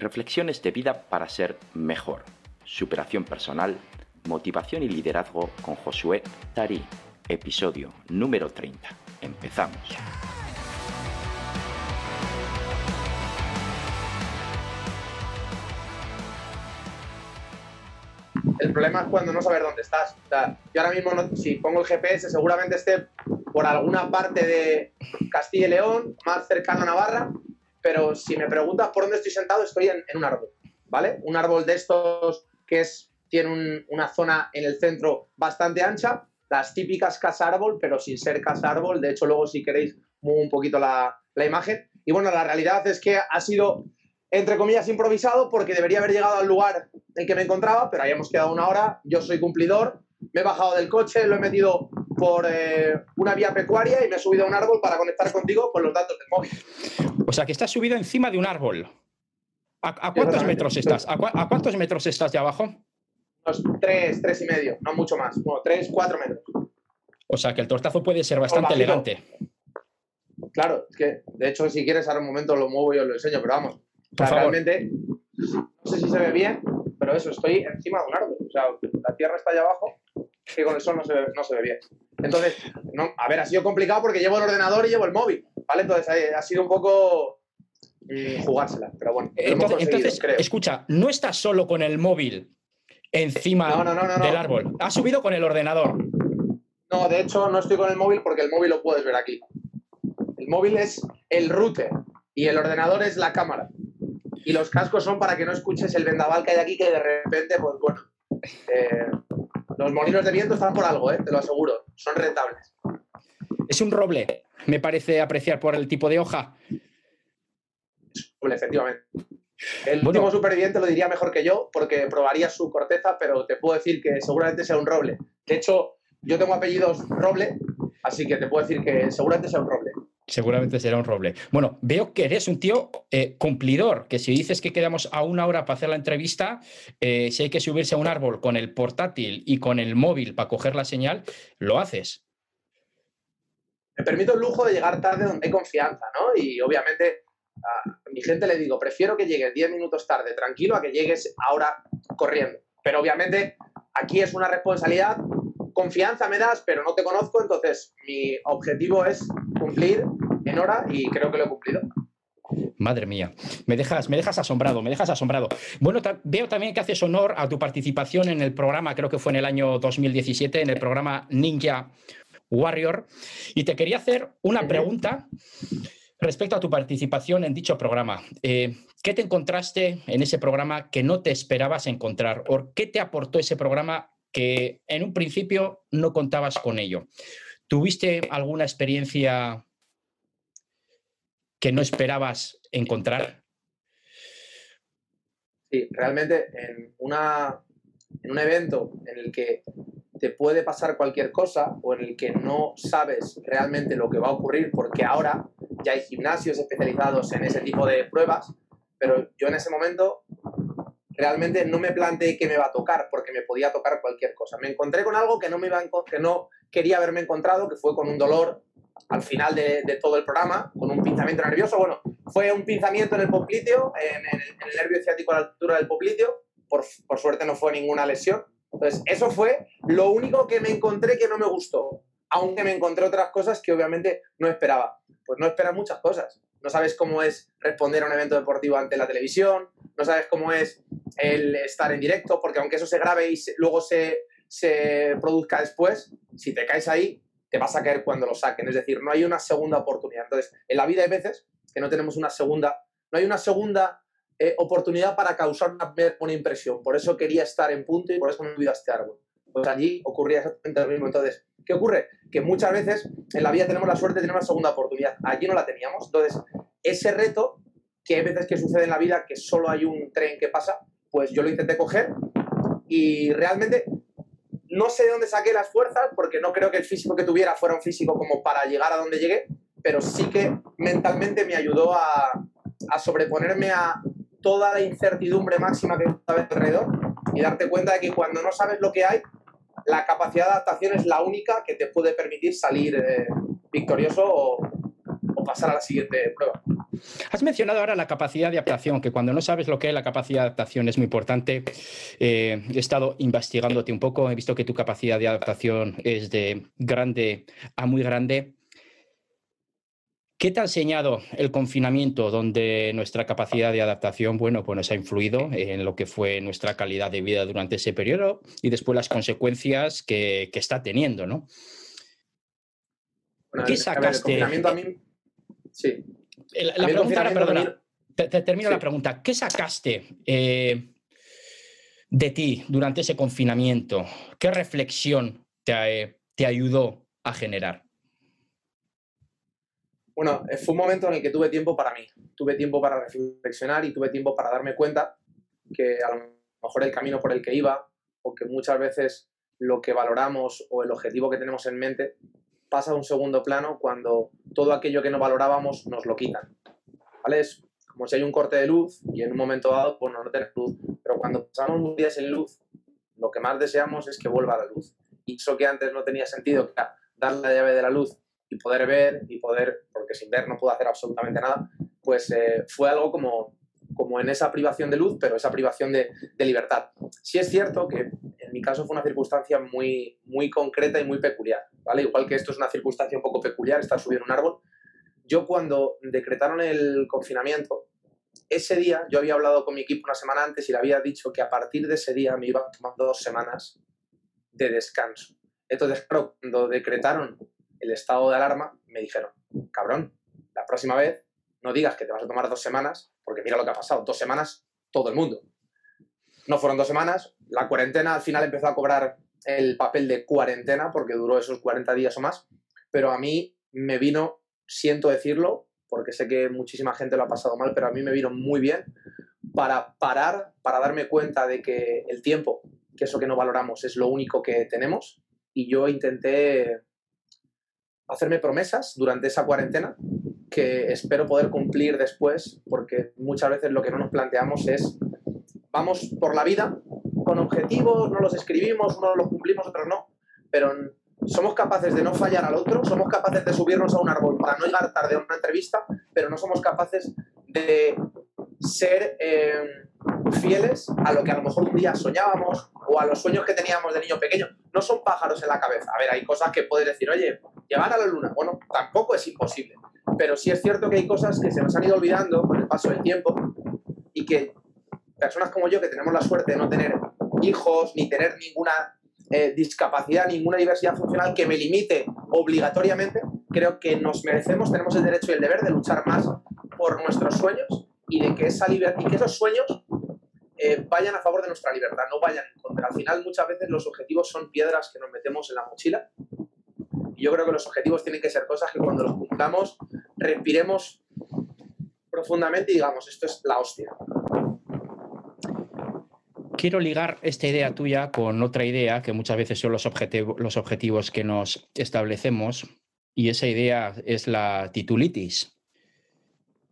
Reflexiones de vida para ser mejor. Superación personal, motivación y liderazgo con Josué Tarí. Episodio número 30. Empezamos. El problema es cuando no sabes dónde estás. O sea, yo ahora mismo, si pongo el GPS, seguramente esté por alguna parte de Castilla y León, más cercano a Navarra, pero si me preguntas por dónde estoy sentado, estoy en, un árbol, ¿vale? Un árbol de estos que es, tiene un- una zona en el centro bastante ancha, las típicas casa árbol, pero sin ser casa árbol. De hecho, luego si queréis, muevo un poquito la, la imagen. Y bueno, la realidad es que ha sido entre comillas, improvisado porque debería haber llegado al lugar en que me encontraba, pero habíamos quedado una hora, yo soy cumplidor, me he bajado del coche, lo he metido por eh, una vía pecuaria y me he subido a un árbol para conectar contigo con los datos del móvil. O sea, que estás subido encima de un árbol. ¿A, a cuántos metros estás? ¿A, cua- a cuántos metros estás de abajo? Unos tres, tres y medio, no mucho más, bueno, tres, cuatro metros. O sea, que el tortazo puede ser bastante elegante. Claro, es que, de hecho, si quieres, ahora un momento lo muevo y os lo enseño, pero vamos. O sea, Por favor. realmente, no sé si se ve bien, pero eso, estoy encima de un árbol. O sea, la tierra está allá abajo, que con el sol no se no se ve bien. Entonces, no, a ver, ha sido complicado porque llevo el ordenador y llevo el móvil, ¿vale? Entonces, ha, sido un poco mm, jugársela, pero bueno. Entonces, entonces, creo. escucha, no estás solo con el móvil encima no, no. del árbol. Has subido con el ordenador. No, de hecho, no estoy con el móvil porque el móvil lo puedes ver aquí. El móvil es el router y el ordenador es la cámara. Y los cascos son para que no escuches el vendaval que hay aquí, que de repente, pues bueno. eh, los molinos de viento están por algo, ¿eh? te lo aseguro. Son rentables. Es un roble, me parece apreciar por el tipo de hoja. Pues, efectivamente. El Bueno. último superviviente lo diría mejor que yo, porque probaría su corteza, pero te puedo decir que seguramente sea un roble. De hecho, yo tengo apellidos roble, así que te puedo decir que seguramente sea un roble. Seguramente será un roble. Bueno, veo que eres un tío eh, cumplidor, que si dices que quedamos a una hora para hacer la entrevista, eh, si hay que subirse a un árbol con el portátil y con el móvil para coger la señal, lo haces. me permito el lujo de llegar tarde donde hay confianza, ¿no? Y obviamente a mi gente le digo, prefiero que llegues 10 minutos tarde tranquilo a que llegues ahora corriendo. Pero obviamente aquí es una responsabilidad, confianza me das, pero no te conozco, entonces mi objetivo es cumplir en hora y creo que lo he cumplido. Madre mía, me dejas, me dejas asombrado, me dejas asombrado. Bueno, veo también que haces honor a tu participación en el programa, creo que fue en el año 2017, en el programa Ninja Warrior. Y te quería hacer una pregunta respecto a tu participación en dicho programa. Eh, ¿Qué te encontraste en ese programa que no te esperabas encontrar? ¿O qué te aportó ese programa que en un principio no contabas con ello? ¿Tuviste alguna experiencia que no esperabas encontrar? Sí, realmente en, una, en un evento en el que te puede pasar cualquier cosa o en el que no sabes realmente lo que va a ocurrir, porque ahora ya hay gimnasios especializados en ese tipo de pruebas, pero yo en ese momento realmente no me planteé qué me va a tocar, porque me podía tocar cualquier cosa. Me encontré con algo que no, me iba a que no quería haberme encontrado, que fue con un dolor al final de, todo el programa, con un pinzamiento nervioso. Bueno, fue un pinzamiento en el popliteo, en el, nervio ciático a la altura del popliteo. Por, por suerte no fue ninguna lesión. Entonces, eso fue lo único que me encontré que no me gustó. Aunque me encontré otras cosas que obviamente no esperaba. Pues no esperas muchas cosas. No sabes cómo es responder a un evento deportivo ante la televisión, no sabes cómo es el estar en directo, porque aunque eso se grabe y luego se, se produzca después, si te caes ahí, te vas a caer cuando lo saquen. Es decir, no hay una segunda oportunidad. Entonces, en la vida hay veces que no tenemos una segunda, no hay una segunda eh, oportunidad para causar una buena impresión. Por eso quería estar en punto y por eso me he a este árbol. Pues allí ocurría exactamente lo mismo. Entonces, ¿qué ocurre? Que muchas veces en la vida tenemos la suerte de tener una segunda oportunidad. Allí no la teníamos. Entonces, ese reto, que hay veces que sucede en la vida que solo hay un tren que pasa, pues yo lo intenté coger y realmente no sé de dónde saqué las fuerzas porque no creo que el físico que tuviera fuera un físico como para llegar a donde llegué, pero sí que mentalmente me ayudó a, a sobreponerme a toda la incertidumbre máxima que estaba alrededor y darte cuenta de que cuando no sabes lo que hay, la capacidad de adaptación es la única que te puede permitir salir eh, victorioso o, pasar a la siguiente prueba. Has mencionado ahora la capacidad de adaptación, que cuando no sabes lo que es la capacidad de adaptación es muy importante. Eh, he estado investigándote un poco, he visto que tu capacidad de adaptación es de grande a muy grande. ¿Qué te ha enseñado el confinamiento donde nuestra capacidad de adaptación, bueno, pues nos ha influido en lo que fue nuestra calidad de vida durante ese periodo y después las consecuencias que, está teniendo, ¿no? ¿Qué sacaste? Sí. La, pregunta era, perdona, te, termino la pregunta. ¿Qué sacaste eh, de ti durante ese confinamiento? ¿Qué reflexión te, te ayudó a generar? Bueno, eh, fue un momento en el que tuve tiempo para mí, tuve tiempo para reflexionar y tuve tiempo para darme cuenta que a lo mejor el camino por el que iba o que muchas veces lo que valoramos o el objetivo que tenemos en mente pasa a un segundo plano cuando todo aquello que no valorábamos nos lo quitan. ¿Vale? Es como si hay un corte de luz y en un momento dado pues no tenemos luz, pero cuando pasamos un día sin luz, lo que más deseamos es que vuelva la luz. Y eso que antes no tenía sentido, que dar la llave de la luz y poder ver y poder, porque sin ver no puedo hacer absolutamente nada, pues eh, fue algo como, como en esa privación de luz, pero esa privación de, de, libertad. Sí es cierto que en mi caso fue una circunstancia muy, muy concreta y muy peculiar, ¿vale? Igual que esto es una circunstancia un poco peculiar, estar subiendo un árbol. Yo cuando decretaron el confinamiento, ese día yo había hablado con mi equipo una semana antes y le había dicho que a partir de ese día me iba tomando dos semanas de descanso. Entonces, claro, cuando decretaron el estado de alarma, me dijeron, cabrón, la próxima vez no digas que te vas a tomar dos semanas, porque mira lo que ha pasado, dos semanas, todo el mundo. No fueron dos semanas, la cuarentena al final empezó a cobrar el papel de cuarentena, porque duró esos 40 días o más, pero a mí me vino, siento decirlo, porque sé que muchísima gente lo ha pasado mal, pero a mí me vino muy bien para parar, para darme cuenta de que el tiempo, que eso que no valoramos, es lo único que tenemos, y yo intenté hacerme promesas durante esa cuarentena que espero poder cumplir después, porque muchas veces lo que no nos planteamos es, vamos por la vida con objetivos, no los escribimos, unos los cumplimos, otros no, pero somos capaces de no fallar al otro, somos capaces de subirnos a un árbol para no llegar tarde a una entrevista, pero no somos capaces de ser eh, fieles a lo que a lo mejor un día soñábamos o a los sueños que teníamos de niño pequeño. No son pájaros en la cabeza. A ver, hay cosas que puedes decir, oye, llegar a la luna. Bueno, tampoco es imposible. Pero sí es cierto que hay cosas que se nos han ido olvidando con el paso del tiempo y que personas como yo, que tenemos la suerte de no tener hijos ni tener ninguna eh, discapacidad, ninguna diversidad funcional que me limite obligatoriamente, creo que nos merecemos, tenemos el derecho y el deber de luchar más por nuestros sueños y de que esa y que esos sueños eh, vayan a favor de nuestra libertad, no vayan contra. Al final, muchas veces los objetivos son piedras que nos metemos en la mochila. Yo creo que los objetivos tienen que ser cosas que cuando los cumplamos, respiremos profundamente y digamos, esto es la hostia. Quiero ligar esta idea tuya con otra idea que muchas veces son los, los objetivos que nos establecemos y esa idea es la titulitis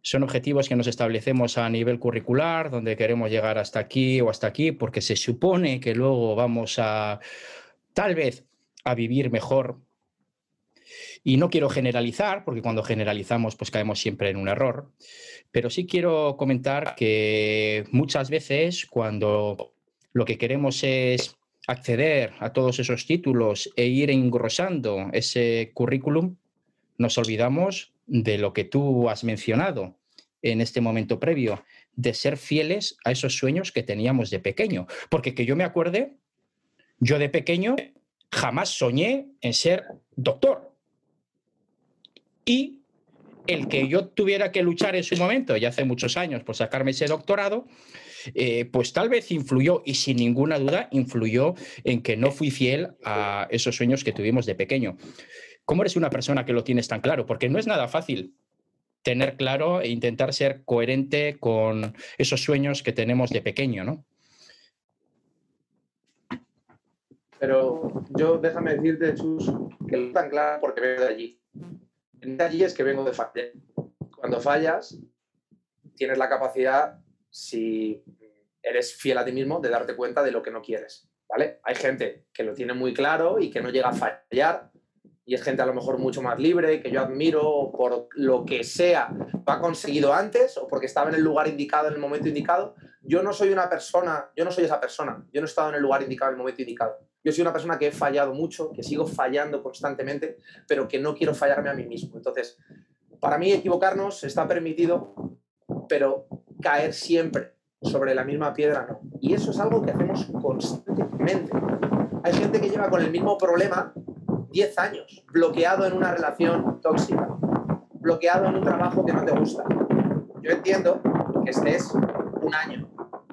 son objetivos que nos establecemos a nivel curricular, donde queremos llegar hasta aquí o hasta aquí, porque se supone que luego vamos a, tal vez, a vivir mejor. Y no quiero generalizar, porque cuando generalizamos, pues caemos siempre en un error. Pero sí quiero comentar que muchas veces cuando lo que queremos es acceder a todos esos títulos e ir engrosando ese currículum, nos olvidamos de lo que tú has mencionado, en este momento previo, de ser fieles a esos sueños que teníamos de pequeño. Porque que yo me acuerde, yo de pequeño jamás soñé en ser doctor. Y el que yo tuviera que luchar en su momento, ya hace muchos años, por sacarme ese doctorado, eh, pues tal vez influyó, y sin ninguna duda, influyó en que no fui fiel a esos sueños que tuvimos de pequeño. ¿Cómo eres una persona que lo tienes tan claro? Porque no es nada fácil tener claro e intentar ser coherente con esos sueños que tenemos de pequeño, ¿no? Pero yo déjame decirte, Chus, que es tan claro porque vengo de allí. Allí es que vengo de fallar. Cuando fallas, tienes la capacidad, si eres fiel a ti mismo, de darte cuenta de lo que no quieres. ¿Vale? Hay gente que lo tiene muy claro y que no llega a fallar y es gente a lo mejor mucho más libre, que yo admiro por lo que sea, lo ha conseguido antes o porque estaba en el lugar indicado en el momento indicado. Yo no soy una persona, yo no soy esa persona, yo no he estado en el lugar indicado en el momento indicado. Yo soy una persona que he fallado mucho, que sigo fallando constantemente, pero que no quiero fallarme a mí mismo. Entonces, para mí equivocarnos está permitido, pero caer siempre sobre la misma piedra no. Y eso es algo que hacemos constantemente. Hay gente que lleva con el mismo problema 10 años, bloqueado en una relación tóxica, bloqueado en un trabajo que no te gusta. Yo entiendo que estés un año,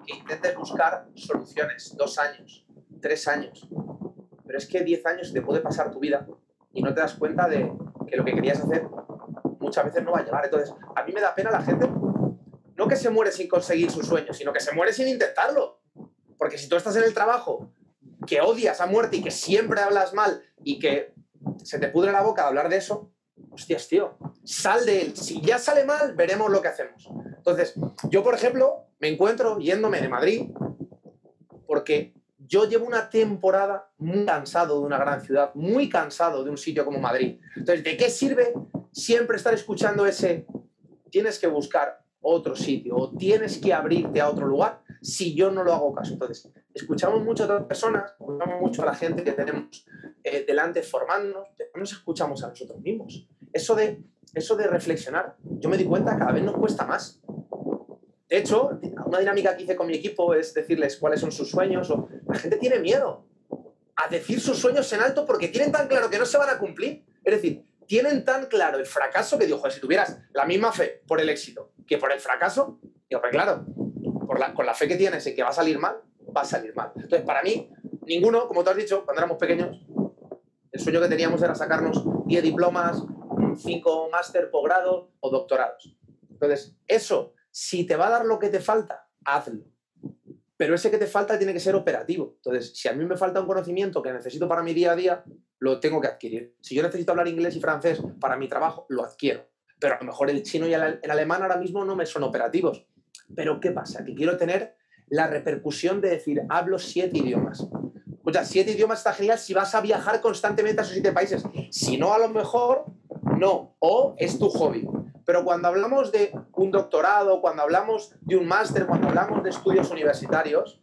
que intentes buscar soluciones, dos años, tres años, pero es que 10 años te puede pasar tu vida y no te das cuenta de que lo que querías hacer muchas veces no va a llegar. Entonces, a mí me da pena la gente, no que se muere sin conseguir sus sueños, sino que se muere sin intentarlo. Porque si tú estás en el trabajo que odias a muerte y que siempre hablas mal y que se te pudre la boca de hablar de eso, hostias, tío, sal de él. Si ya sale mal, veremos lo que hacemos. Entonces, yo, por ejemplo, me encuentro yéndome de Madrid porque yo llevo una temporada muy cansado de una gran ciudad, muy cansado de un sitio como Madrid. Entonces, ¿de qué sirve siempre estar escuchando ese tienes que buscar otro sitio o tienes que abrirte a otro lugar si yo no lo hago caso? Entonces, escuchamos mucho a otras personas, escuchamos mucho a la gente que tenemos eh, delante formándonos, no nos escuchamos a nosotros mismos. Eso de, eso de reflexionar, yo me di cuenta, cada vez nos cuesta más. De hecho, una dinámica que hice con mi equipo es decirles cuáles son sus sueños. O, la gente tiene miedo a decir sus sueños en alto porque tienen tan claro que no se van a cumplir. Es decir, tienen tan claro el fracaso que digo, joder, si tuvieras la misma fe por el éxito que por el fracaso, digo, pues claro, con la fe que tienes en que va a salir mal, va a salir mal. Entonces, para mí, ninguno, como tú has dicho, cuando éramos pequeños, el sueño que teníamos era sacarnos 10 diplomas, 5 máster, posgrado o doctorados. Entonces, eso, si te va a dar lo que te falta, hazlo. Pero ese que te falta tiene que ser operativo. Entonces, si a mí me falta un conocimiento que necesito para mi día a día, lo tengo que adquirir. Si yo necesito hablar inglés y francés para mi trabajo, lo adquiero. Pero a lo mejor el chino y el alemán ahora mismo no me son operativos. Pero ¿qué pasa? Que quiero tener la repercusión de decir, hablo siete idiomas. O sea, siete idiomas está genial si vas a viajar constantemente a esos siete países. Si no, a lo mejor no. O es tu hobby. Pero cuando hablamos de un doctorado, cuando hablamos de un máster, cuando hablamos de estudios universitarios,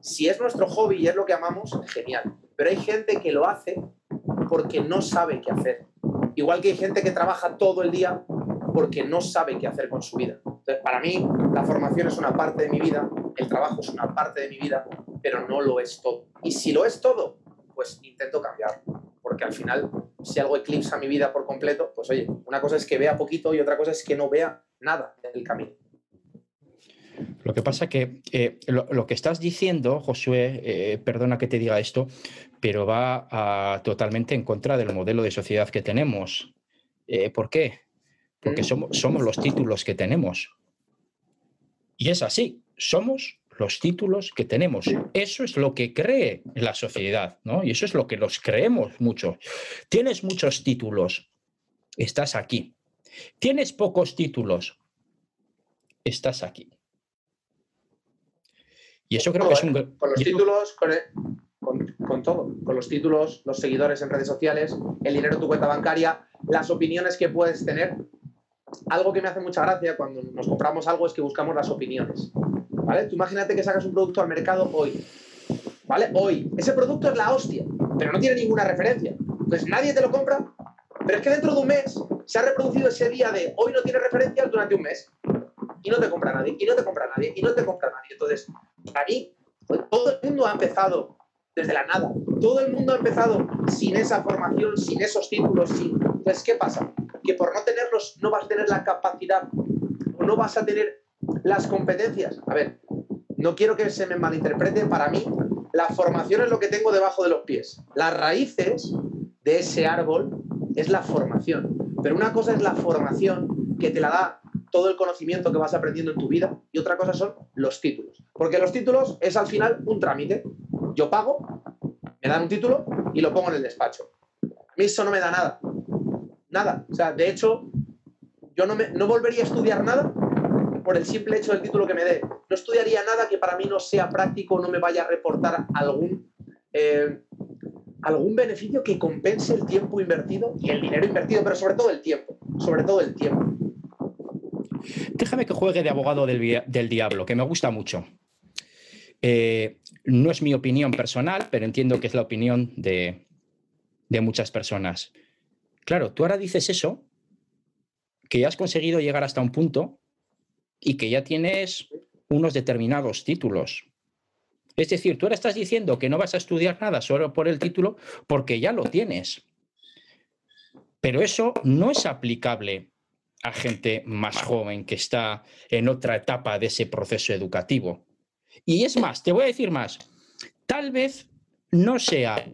si es nuestro hobby y es lo que amamos, genial. Pero hay gente que lo hace porque no sabe qué hacer. Igual que hay gente que trabaja todo el día porque no sabe qué hacer con su vida. Entonces, para mí, la formación es una parte de mi vida, el trabajo es una parte de mi vida, pero no lo es todo. Y si lo es todo, pues intento cambiarlo. Porque al final, si algo eclipsa mi vida por completo, pues oye, una cosa es que vea poquito y otra cosa es que no vea nada del camino. Lo que pasa que eh, lo, que estás diciendo, Josué, eh, perdona que te diga esto, pero va totalmente en contra del modelo de sociedad que tenemos. Eh, ¿Por qué? porque somos, somos los títulos que tenemos. Y es así, somos los títulos que tenemos. Eso es lo que cree la sociedad, ¿no? Y eso es lo que los creemos mucho. Tienes muchos títulos, estás aquí. Tienes pocos títulos, estás aquí. Y eso creo que es un... Con los títulos, con, con, todo, con los títulos, los seguidores en redes sociales, el dinero en tu cuenta bancaria, las opiniones que puedes tener, algo que me hace mucha gracia cuando nos compramos algo es que buscamos las opiniones. ¿Vale? Tú imagínate que sacas un producto al mercado hoy. ¿Vale? Hoy. Ese producto es la hostia, pero no tiene ninguna referencia. Entonces nadie te lo compra, pero es que dentro de un mes se ha reproducido ese día de hoy no tiene referencia durante un mes. Y no te compra nadie, y no te compra nadie, y no te compra nadie. Entonces, para mí, pues, todo el mundo ha empezado desde la nada. Todo el mundo ha empezado sin esa formación, sin esos títulos, sin... Entonces, ¿qué pasa? que por no tenerlos no vas a tener la capacidad o no vas a tener las competencias. A ver, no quiero que se me malinterprete, para mí la formación es lo que tengo debajo de los pies. Las raíces de ese árbol es la formación. Pero una cosa es la formación que te la da todo el conocimiento que vas aprendiendo en tu vida y otra cosa son los títulos. Porque los títulos es al final un trámite. Yo pago, me dan un título y lo pongo en el despacho. A mí eso no me da nada nada. O sea, de hecho, yo no, me, no volvería a estudiar nada por el simple hecho del título que me dé. No estudiaría nada que para mí no sea práctico, no me vaya a reportar algún, eh, algún beneficio que compense el tiempo invertido y el dinero invertido, pero sobre todo el tiempo, sobre todo el tiempo. Déjame que juegue de abogado del, diablo, que me gusta mucho. Eh, no es mi opinión personal, pero entiendo que es la opinión de, de muchas personas. Claro, tú ahora dices eso, que has conseguido llegar hasta un punto y que ya tienes unos determinados títulos. Es decir, tú ahora estás diciendo que no vas a estudiar nada solo por el título porque ya lo tienes. Pero eso no es aplicable a gente más joven que está en otra etapa de ese proceso educativo. Y es más, te voy a decir más, tal vez no sea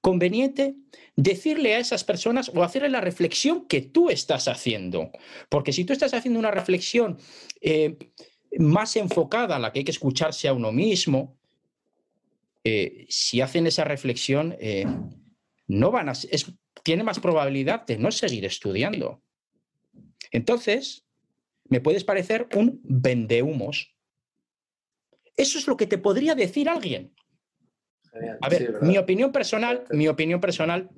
conveniente decirle a esas personas o hacerle la reflexión que tú estás haciendo. Porque si tú estás haciendo una reflexión eh, más enfocada la que hay que escucharse a uno mismo, eh, si hacen esa reflexión, eh, no van a, tiene más probabilidad de no seguir estudiando. Entonces, me puedes parecer un vendehumos. Eso es lo que te podría decir alguien. A ver, mi opinión personal, mi opinión personal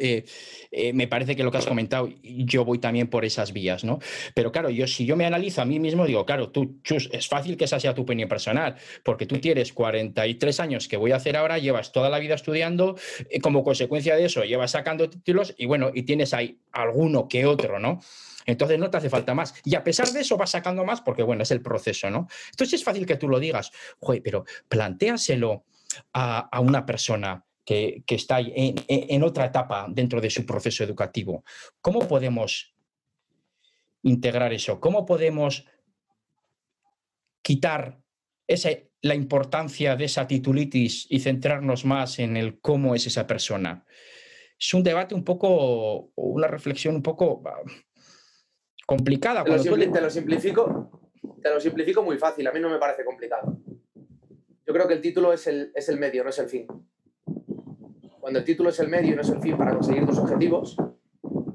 eh, eh, me parece que lo que has comentado, yo voy también por esas vías, ¿no? Pero claro, yo si yo me analizo a mí mismo, digo, claro, tú, Chus, es fácil que esa sea tu opinión personal, porque tú tienes 43 años que voy a hacer ahora, llevas toda la vida estudiando, eh, como consecuencia de eso, llevas sacando títulos y bueno, y tienes ahí alguno que otro, ¿no? Entonces no te hace falta más. Y a pesar de eso vas sacando más porque, bueno, es el proceso, ¿no? Entonces es fácil que tú lo digas, Joder, pero plantéaselo a, a una persona que, está en, otra etapa dentro de su proceso educativo. ¿Cómo podemos integrar eso? ¿Cómo podemos quitar la importancia de esa titulitis y centrarnos más en el cómo es esa persona? Es un debate un poco, una reflexión un poco ah, complicada. Te lo, simplifico, te lo simplifico muy fácil, a mí no me parece complicado. Creo que el título es el, es el medio, no es el fin cuando el título es el medio no es el fin para conseguir tus objetivos,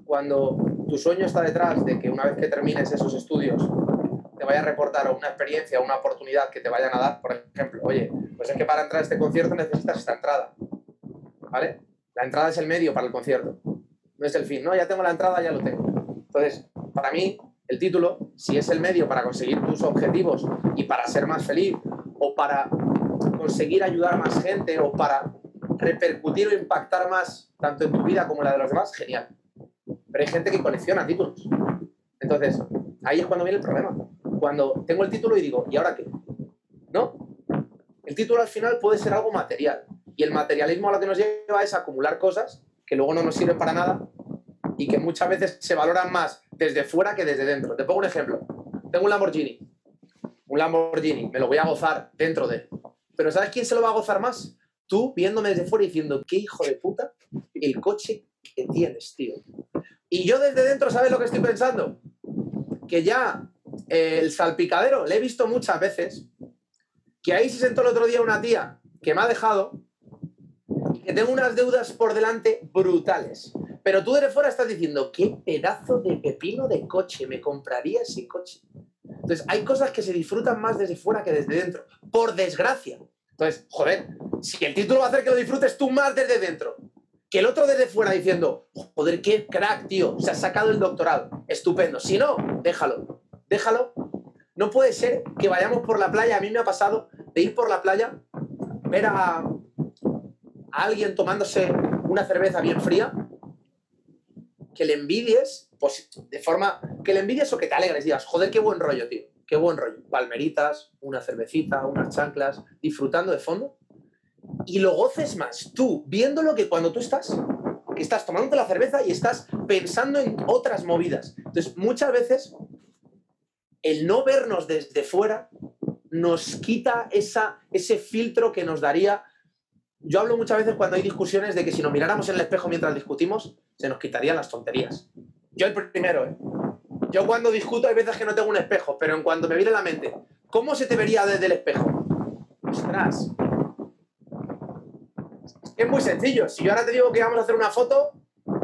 cuando tu sueño está detrás de que una vez que termines esos estudios te vaya a reportar una experiencia, una oportunidad que te vayan a dar, por ejemplo, oye, pues es que para entrar a este concierto necesitas esta entrada, ¿vale? La entrada es el medio para el concierto, no es el fin, no, ya tengo la entrada, ya lo tengo. Entonces, para mí, el título, si es el medio para conseguir tus objetivos y para ser más feliz o para conseguir ayudar a más gente o para repercutir o impactar más tanto en tu vida como en la de los demás, genial. Pero hay gente que colecciona títulos. Entonces, ahí es cuando viene el problema. Cuando tengo el título y digo, ¿y ahora qué? ¿No? El título al final puede ser algo material. Y el materialismo a lo que nos lleva es acumular cosas que luego no nos sirven para nada y que muchas veces se valoran más desde fuera que desde dentro. Te pongo un ejemplo. Tengo un Lamborghini. Un Lamborghini. Me lo voy a gozar dentro de. Pero ¿sabes quién se lo va a gozar más? tú viéndome desde fuera diciendo, qué hijo de puta el coche que tienes, tío. Y yo desde dentro, ¿sabes lo que estoy pensando? Que ya eh, el salpicadero, le he visto muchas veces, que ahí se sentó el otro día una tía que me ha dejado, que tengo unas deudas por delante brutales. Pero tú desde fuera estás diciendo, qué pedazo de pepino de coche, me compraría ese coche. Entonces, hay cosas que se disfrutan más desde fuera que desde dentro, por desgracia. Entonces, joder, si el título va a hacer que lo disfrutes tú más desde dentro, que el otro desde fuera diciendo, joder, qué crack, tío, se ha sacado el doctorado, estupendo. Si no, déjalo, déjalo. No puede ser que vayamos por la playa, a mí me ha pasado de ir por la playa, ver a, alguien tomándose una cerveza bien fría, que le envidies, pues de forma que le envidies o que te alegres, digas, joder, qué buen rollo, tío qué buen rollo. Palmeritas, una cervecita, unas chanclas, disfrutando de fondo. Y lo goces más tú viéndolo que cuando tú estás, que estás tomándote la cerveza y estás pensando en otras movidas. Entonces, muchas veces, el no vernos desde fuera nos quita esa, ese filtro que nos daría. Yo hablo muchas veces cuando hay discusiones de que si nos miráramos en el espejo mientras discutimos, se nos quitarían las tonterías. Yo el primero, ¿eh? Yo cuando discuto hay veces que no tengo un espejo, pero en cuanto me viene a la mente, ¿cómo se te vería desde el espejo? Ostras. Es muy sencillo. Si yo ahora te digo que vamos a hacer una foto,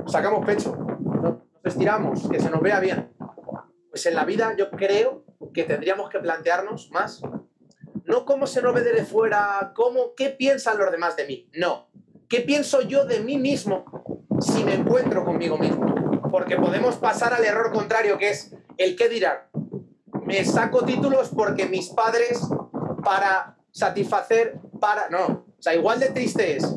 sacamos pecho. Nos estiramos, que se nos vea bien. Pues en la vida yo creo que tendríamos que plantearnos más, no cómo se nos ve desde fuera, cómo, qué piensan los demás de mí. No. ¿qué pienso yo de mí mismo si me encuentro conmigo mismo? Porque podemos pasar al error contrario, que es el qué dirán. Me saco títulos porque mis padres, para satisfacer, para... No, o sea, igual de triste es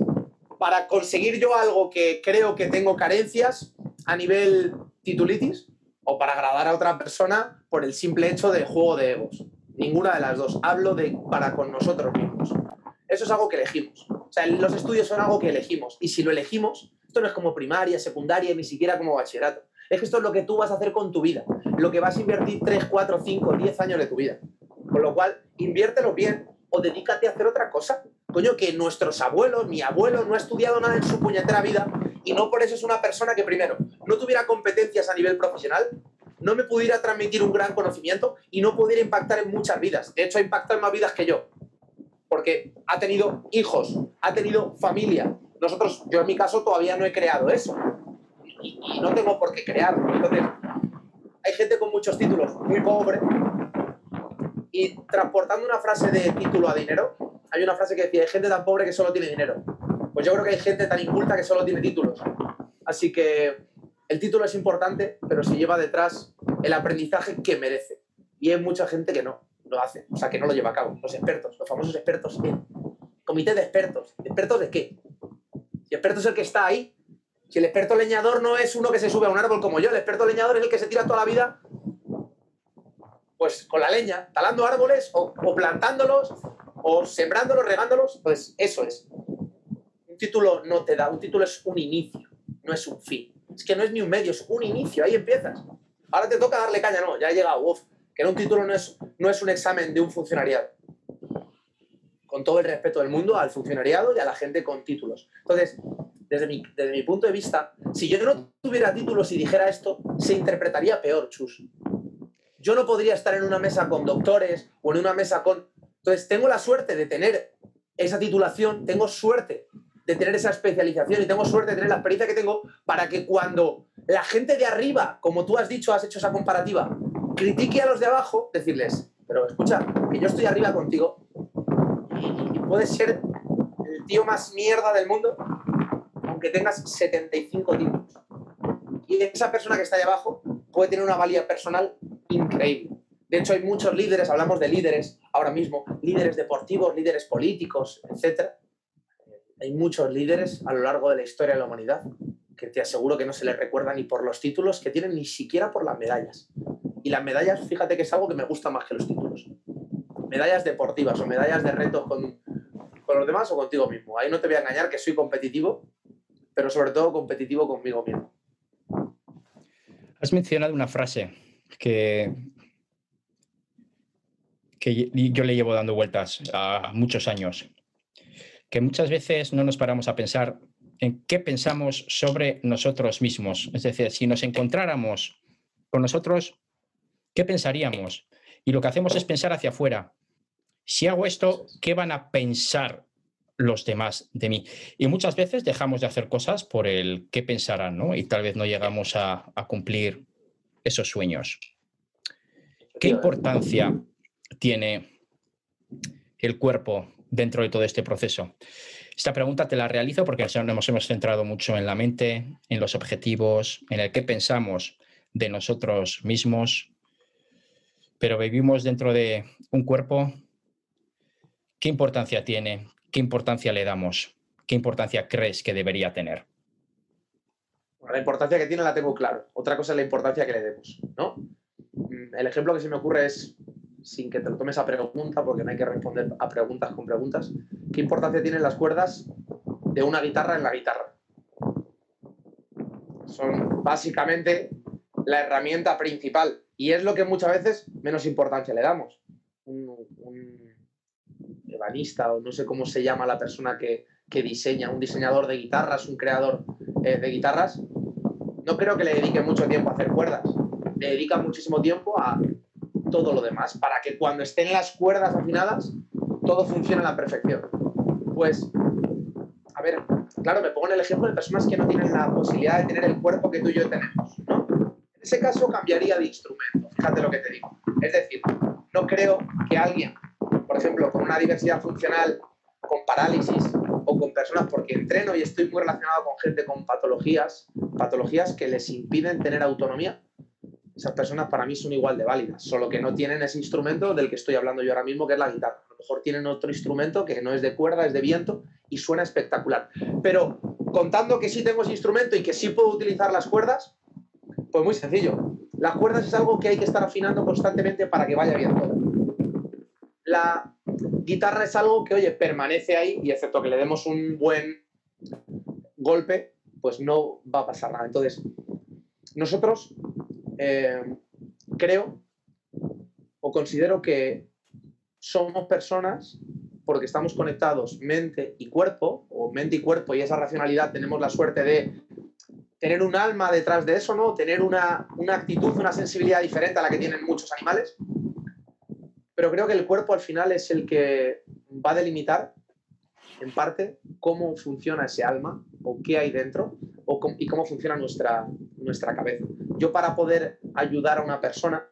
para conseguir yo algo que creo que tengo carencias a nivel titulitis o para agradar a otra persona por el simple hecho de juego de egos. Ninguna de las dos. Hablo de para con nosotros mismos. Eso es algo que elegimos. O sea, los estudios son algo que elegimos. Y si lo elegimos, esto no es como primaria, secundaria, ni siquiera como bachillerato. Es que esto es lo que tú vas a hacer con tu vida. Lo que vas a invertir 3, 4, 5, 10 años de tu vida. Con lo cual, inviértelo bien o dedícate a hacer otra cosa. Coño, que nuestros abuelos, mi abuelo no ha estudiado nada en su puñetera vida y no por eso es una persona que primero no tuviera competencias a nivel profesional, no me pudiera transmitir un gran conocimiento y no pudiera impactar en muchas vidas. De hecho, ha impactado en más vidas que yo. Porque ha tenido hijos, ha tenido familia. Nosotros, yo en mi caso, todavía no he creado eso. Y, no tengo por qué crearlo. Entonces, hay gente con muchos títulos muy pobre y transportando una frase de título a dinero, hay una frase que decía, hay gente tan pobre que solo tiene dinero. Pues yo creo que hay gente tan inculta que solo tiene títulos. Así que el título es importante, pero se lleva detrás el aprendizaje que merece. Y hay mucha gente que no lo hace, o sea, que no lo lleva a cabo. Los expertos, los famosos expertos en comité de expertos. ¿Expertos de qué? Si experto es el que está ahí, si el experto leñador no es uno que se sube a un árbol como yo, el experto leñador es el que se tira toda la vida pues con la leña, talando árboles o, plantándolos o sembrándolos, regándolos, pues eso es. Un título no te da, un título es un inicio, no es un fin. Es que no es ni un medio, es un inicio, ahí empiezas. Ahora te toca darle caña, no, ya he llegado, uf, que un título no es, no es un examen de un funcionariado. Con todo el respeto del mundo al funcionariado y a la gente con títulos. Entonces, desde mi, desde mi punto de vista, si yo no tuviera títulos y dijera esto, se interpretaría peor, chus yo no podría estar en una mesa con doctores o en una mesa con... Entonces, tengo la suerte de tener esa titulación, tengo suerte de tener esa especialización y tengo suerte de tener la experiencia que tengo para que cuando la gente de arriba, como tú has dicho, has hecho esa comparativa, critique a los de abajo, decirles, pero escucha, que yo estoy arriba contigo y, puedes ser el tío más mierda del mundo, aunque tengas 75 títulos. Y esa persona que está ahí abajo puede tener una valía personal increíble. De hecho, hay muchos líderes, hablamos de líderes ahora mismo, líderes deportivos, líderes políticos, etc. Hay muchos líderes a lo largo de la historia de la humanidad que te aseguro que no se les recuerda ni por los títulos que tienen, ni siquiera por las medallas. Y las medallas, fíjate que es algo que me gusta más que los títulos. Medallas deportivas o medallas de retos con, con los demás o contigo mismo. Ahí no te voy a engañar que soy competitivo, pero sobre todo competitivo conmigo mismo. Has mencionado una frase que, que yo le llevo dando vueltas a muchos años, que muchas veces no nos paramos a pensar en qué pensamos sobre nosotros mismos. Es decir, si nos encontráramos con nosotros, ¿qué pensaríamos? Y lo que hacemos es pensar hacia afuera. Si hago esto, ¿qué van a pensar los demás de mí? Y muchas veces dejamos de hacer cosas por el qué pensarán, ¿no? Y tal vez no llegamos a, cumplir esos sueños. ¿Qué importancia tiene el cuerpo dentro de todo este proceso? Esta pregunta te la realizo porque nos hemos centrado mucho en la mente, en los objetivos, en el qué pensamos de nosotros mismos, pero vivimos dentro de un cuerpo. ¿Qué importancia tiene? ¿Qué importancia le damos? ¿Qué importancia crees que debería tener? la importancia que tiene la tengo claro. Otra cosa es la importancia que le demos, ¿no? Mm, el ejemplo que se me ocurre es, sin que te lo tomes a pregunta, porque no hay que responder a preguntas con preguntas, ¿qué importancia tienen las cuerdas de una guitarra en la guitarra? Son básicamente la herramienta principal y es lo que muchas veces menos importancia le damos. Un, ebanista o no sé cómo se llama la persona que, diseña, un diseñador de guitarras, un creador eh, de guitarras, no creo que le dedique mucho tiempo a hacer cuerdas le dedica muchísimo tiempo a todo lo demás, para que cuando estén las cuerdas afinadas, todo funcione a la perfección. Pues, a ver, claro, me pongo en el ejemplo de personas que no tienen la posibilidad de tener el cuerpo que tú y yo tenemos, ¿no? En ese caso cambiaría de instrumento, fíjate lo que te digo. Es decir, no creo que alguien, por ejemplo, con una diversidad funcional, con parálisis, o con personas, porque entreno y estoy muy relacionado con gente con patologías, patologías que les impiden tener autonomía, esas personas para mí son igual de válidas, solo que no tienen ese instrumento del que estoy hablando yo ahora mismo, que es la guitarra. A lo mejor tienen otro instrumento que no es de cuerda, es de viento y suena espectacular. Pero contando que sí tengo ese instrumento y que sí puedo utilizar las cuerdas, pues muy sencillo. Las cuerdas es algo que hay que estar afinando constantemente para que vaya bien todo. La guitarra es algo que, oye, permanece ahí y excepto que le demos un buen golpe, pues no va a pasar nada. Entonces, nosotros eh, creo o considero que somos personas porque estamos conectados mente y cuerpo, o mente y cuerpo, y esa racionalidad tenemos la suerte de tener un alma detrás de eso, ¿no? Tener una, una actitud, una sensibilidad diferente a la que tienen muchos animales. Pero creo que el cuerpo al final es el que va a delimitar, en parte, cómo funciona ese alma, o qué hay dentro, o y cómo funciona nuestra, nuestra cabeza. Yo para poder ayudar a una persona,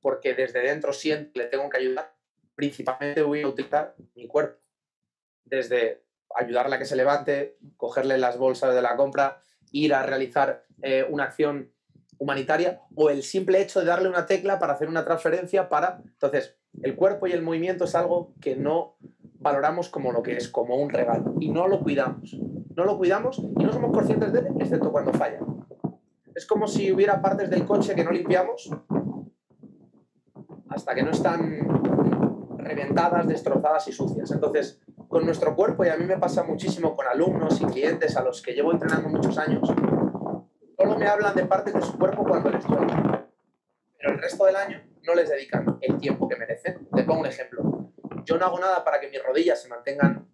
porque desde dentro que le tengo que ayudar, principalmente voy a utilizar mi cuerpo. Desde ayudarle a que se levante, cogerle las bolsas de la compra, ir a realizar eh, una acción humanitaria o el simple hecho de darle una tecla para hacer una transferencia para... Entonces, el cuerpo y el movimiento es algo que no valoramos como lo que es, como un regalo, y no lo cuidamos. No lo cuidamos y no somos conscientes de él, excepto cuando falla. Es como si hubiera partes del coche que no limpiamos hasta que no están reventadas, destrozadas y sucias. Entonces, con nuestro cuerpo, y a mí me pasa muchísimo con alumnos y clientes a los que llevo entrenando muchos años, solo me hablan de partes de su cuerpo cuando les duele. Pero el resto del año no les dedican el tiempo que merecen. Te pongo un ejemplo. Yo no hago nada para que mis rodillas se mantengan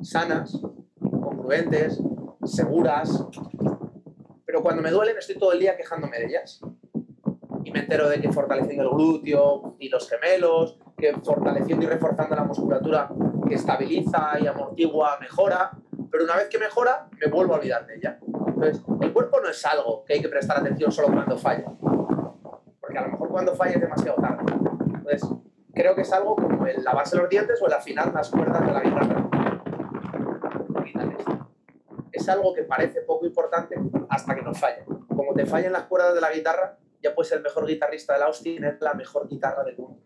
sanas, congruentes, seguras, pero cuando me duelen estoy todo el día quejándome de ellas. Y me entero de que fortaleciendo el glúteo y los gemelos que fortaleciendo y reforzando la musculatura que estabiliza y amortigua mejora, pero una vez que mejora me vuelvo a olvidar de ella. Entonces, el cuerpo no es algo que hay que prestar atención solo cuando falla, porque a lo mejor cuando falla es demasiado tarde. Entonces, creo que es algo como el lavarse los dientes o el afinar las cuerdas de la guitarra. Es algo que parece poco importante hasta que nos falla. Como te fallen las cuerdas de la guitarra, ya puedes ser el mejor guitarrista de la hostia y tener la mejor guitarra del mundo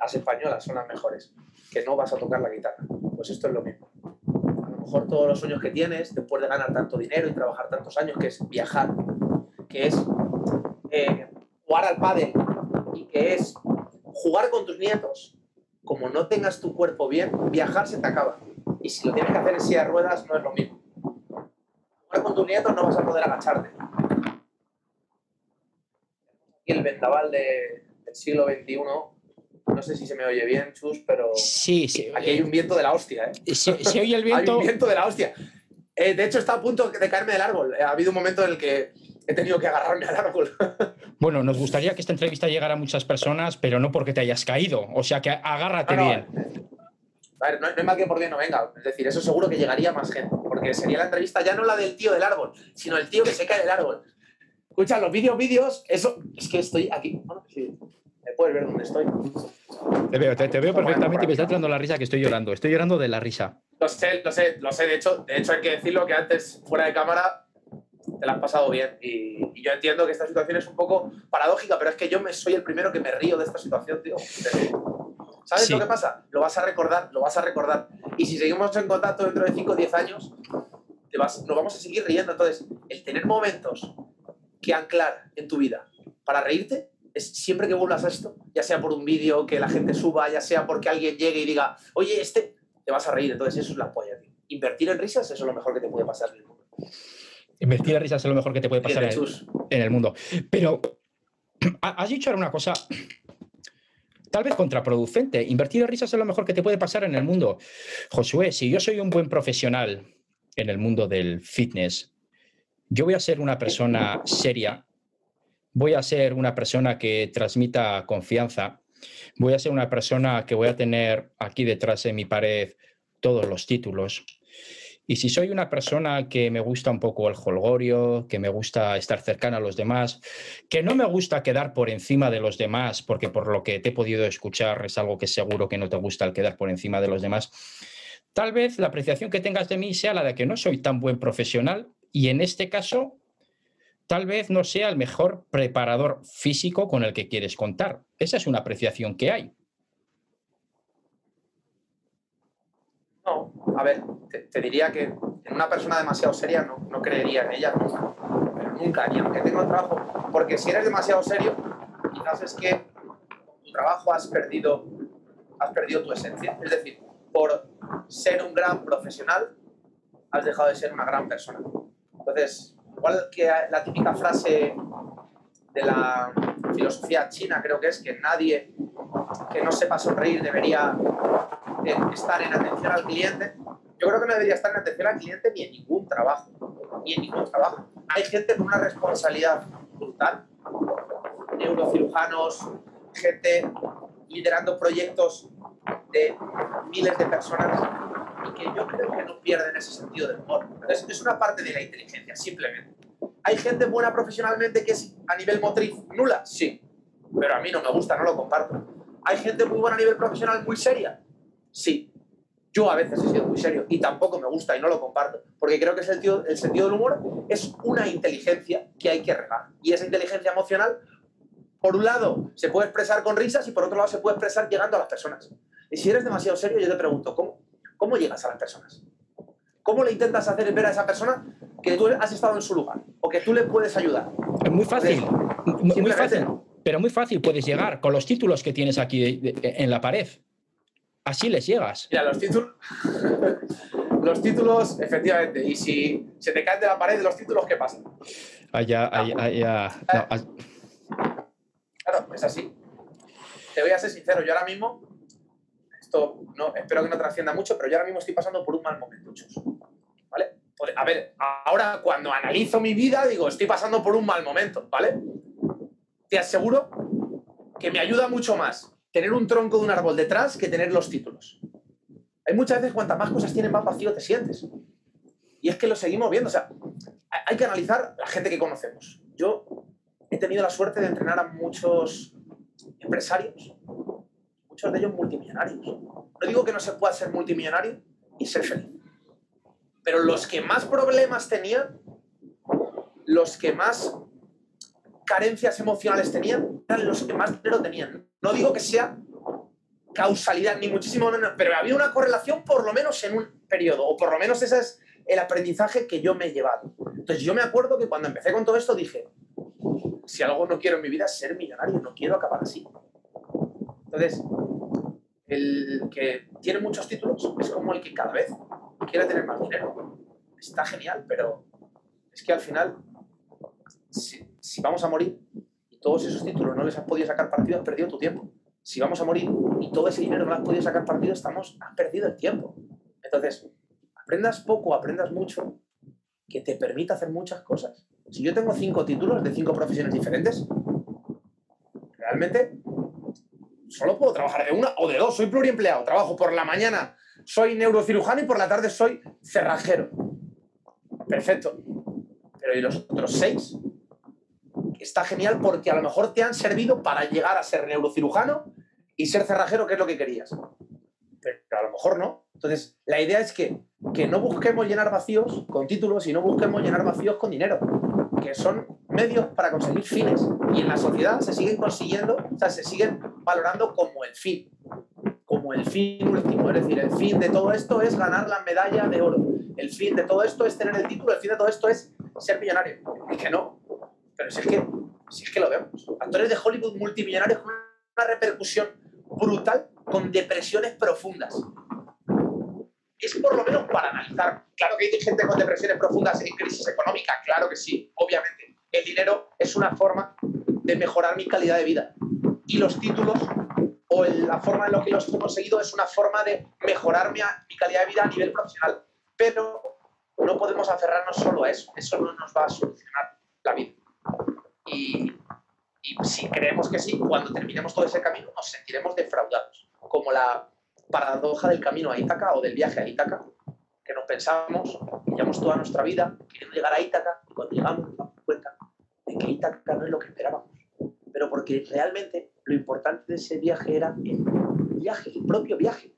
las españolas son las mejores, que no vas a tocar la guitarra. Pues esto es lo mismo. Mejor todos los sueños que tienes, después de ganar tanto dinero y trabajar tantos años, que es viajar, que es eh, jugar al pádel y que es jugar con tus nietos, como no tengas tu cuerpo bien, viajar se te acaba. Y si lo tienes que hacer en silla de ruedas, no es lo mismo. Jugar con tus nietos no vas a poder agacharte. Y el vendaval de, del siglo XXI no sé si se me oye bien, Chus, pero. Sí, sí. Aquí hay un viento de la hostia, ¿eh? Se, oye el viento. hay un viento de la hostia. Eh, de hecho, está a punto de caerme del árbol. Ha habido un momento en el que he tenido que agarrarme al árbol. bueno, nos gustaría que esta entrevista llegara a muchas personas, pero no porque te hayas caído. O sea que agárrate ah, bien. A ver, no, hay mal que por bien no venga. Es decir, eso seguro que llegaría más gente. Porque sería la entrevista ya no la del tío del árbol, sino el tío que se cae del árbol. Escucha, los vídeos, vídeos, eso. Es que estoy aquí. Bueno, sí puedes ver dónde estoy. Te veo, te, veo perfectamente y me está entrando la risa que estoy llorando. Estoy llorando de la risa. Lo sé, lo sé, lo sé. De hecho, de hecho hay que decirlo que antes, fuera de cámara, te la has pasado bien. Y, yo entiendo que esta situación es un poco paradójica, pero es que yo me soy el primero que me río de esta situación, tío. ¿Sabes lo que pasa? Lo vas a recordar, lo vas a recordar. Y si seguimos en contacto dentro de 5 o 10 años, te vas, nos vamos a seguir riendo. Entonces, el tener momentos que anclar en tu vida para reírte es siempre que vuelvas a esto, ya sea por un vídeo que la gente suba, ya sea porque alguien llegue y diga, oye, este, te vas a reír. Entonces, eso es la polla, tío. Invertir en risas, eso es lo mejor que te puede pasar en el mundo. Invertir en risas es lo mejor que te puede pasar en el, mundo. Pero, has dicho ahora una cosa tal vez contraproducente. Invertir en risas es lo mejor que te puede pasar en el mundo. Josué, si yo soy un buen profesional en el mundo del fitness, yo voy a ser una persona seria voy a ser una persona que transmita confianza, voy a ser una persona que voy a tener aquí detrás de mi pared todos los títulos. Y si soy una persona que me gusta un poco el holgorio, que me gusta estar cercana a los demás, que no me gusta quedar por encima de los demás, porque por lo que te he podido escuchar es algo que seguro que no te gusta el quedar por encima de los demás, tal vez la apreciación que tengas de mí sea la de que no soy tan buen profesional y en este caso tal vez no sea el mejor preparador físico con el que quieres contar. Esa es una apreciación que hay. No, a ver, te, diría que en una persona demasiado seria no, no creería en ella nunca, ni aunque tenga un trabajo, porque si eres demasiado serio, quizás es que tu trabajo has perdido, has perdido tu esencia. Es decir, por ser un gran profesional, has dejado de ser una gran persona. Entonces, igual que la típica frase de la filosofía china, creo que es que nadie que no sepa sonreír debería estar en atención al cliente. Yo creo que no debería estar en atención al cliente ni en ningún trabajo, ni en ningún trabajo. Hay gente con una responsabilidad brutal, neurocirujanos, gente liderando proyectos de miles de personas y que yo creo que no pierden ese sentido del humor. Entonces, es una parte de la inteligencia, simplemente. ¿Hay gente buena profesionalmente que es a nivel motriz nula? Sí, pero a mí no me gusta, no lo comparto. ¿Hay gente muy buena a nivel profesional muy seria? Sí. Yo a veces he sido muy serio y tampoco me gusta y no lo comparto, porque creo que el sentido, el sentido del humor es una inteligencia que hay que regar. Y esa inteligencia emocional, por un lado, se puede expresar con risas y por otro lado se puede expresar llegando a las personas. Y si eres demasiado serio, yo te pregunto, ¿cómo, cómo llegas a las personas? ¿Cómo le intentas hacer ver a esa persona que tú has estado en su lugar o que tú le puedes ayudar? Es muy fácil, muy, fácil, pero muy fácil puedes llegar con los títulos que tienes aquí en la pared. Así les llegas. Mira, los títulos, los títulos, efectivamente, y si se te caen de la pared los títulos, ¿qué pasa? Allá, allá, allá. Claro, es así. Te voy a ser sincero, yo ahora mismo no, espero que no trascienda mucho, pero yo ahora mismo estoy pasando por un mal momento, chus. ¿Vale? A ver, ahora cuando analizo mi vida, digo, estoy pasando por un mal momento, ¿vale? Te aseguro que me ayuda mucho más tener un tronco de un árbol detrás que tener los títulos. Hay muchas veces cuantas más cosas tienes, más vacío te sientes. Y es que lo seguimos viendo. O sea, hay que analizar la gente que conocemos. Yo he tenido la suerte de entrenar a muchos empresarios de ellos multimillonarios. No digo que no se pueda ser multimillonario y ser feliz. Pero los que más problemas tenían, los que más carencias emocionales tenían, eran los que más dinero tenían. No digo que sea causalidad, ni muchísimo menos, pero había una correlación por lo menos en un periodo, o por lo menos ese es el aprendizaje que yo me he llevado. Entonces yo me acuerdo que cuando empecé con todo esto dije, si algo no quiero en mi vida es ser millonario, no quiero acabar así. Entonces, el que tiene muchos títulos es como el que cada vez quiere tener más dinero. Está genial, pero es que al final, si, vamos a morir y todos esos títulos no les has podido sacar partido, has perdido tu tiempo. Si vamos a morir y todo ese dinero no has podido sacar partido, estamos, has perdido el tiempo. Entonces, aprendas poco, aprendas mucho, que te permita hacer muchas cosas. Si yo tengo cinco títulos de cinco profesiones diferentes, realmente solo puedo trabajar de una o de dos, soy pluriempleado, trabajo por la mañana, soy neurocirujano y por la tarde soy cerrajero. Perfecto. Pero ¿y los otros seis? Está genial porque a lo mejor te han servido para llegar a ser neurocirujano y ser cerrajero, que es lo que querías. Pero a lo mejor no. Entonces, la idea es que, que no busquemos llenar vacíos con títulos y no busquemos llenar vacíos con dinero que son medios para conseguir fines y en la sociedad se siguen consiguiendo, o sea, se siguen valorando como el fin, como el fin último. Es decir, el fin de todo esto es ganar la medalla de oro. El fin de todo esto es tener el título, el fin de todo esto es ser millonario. Es que no. Pero si es que, si es que lo vemos. Actores de Hollywood multimillonarios con una repercusión brutal, con depresiones profundas es por lo menos para analizar. Claro que hay gente con depresiones profundas y crisis económica, claro que sí, obviamente. El dinero es una forma de mejorar mi calidad de vida. Y los títulos o la forma en la que los he conseguido es una forma de mejorar mi, mi calidad de vida a nivel profesional. Pero no podemos aferrarnos solo a eso. Eso no nos va a solucionar la vida. Y, y si creemos que sí, cuando terminemos todo ese camino nos sentiremos defraudados. Como la paradoja del camino a Ítaca o del viaje a Ítaca, que nos pensamos, que llevamos toda nuestra vida queriendo llegar a Ítaca y cuando llegamos cuenta de que Ítaca no es lo que esperábamos. Pero porque realmente lo importante de ese viaje era el viaje, el propio viaje,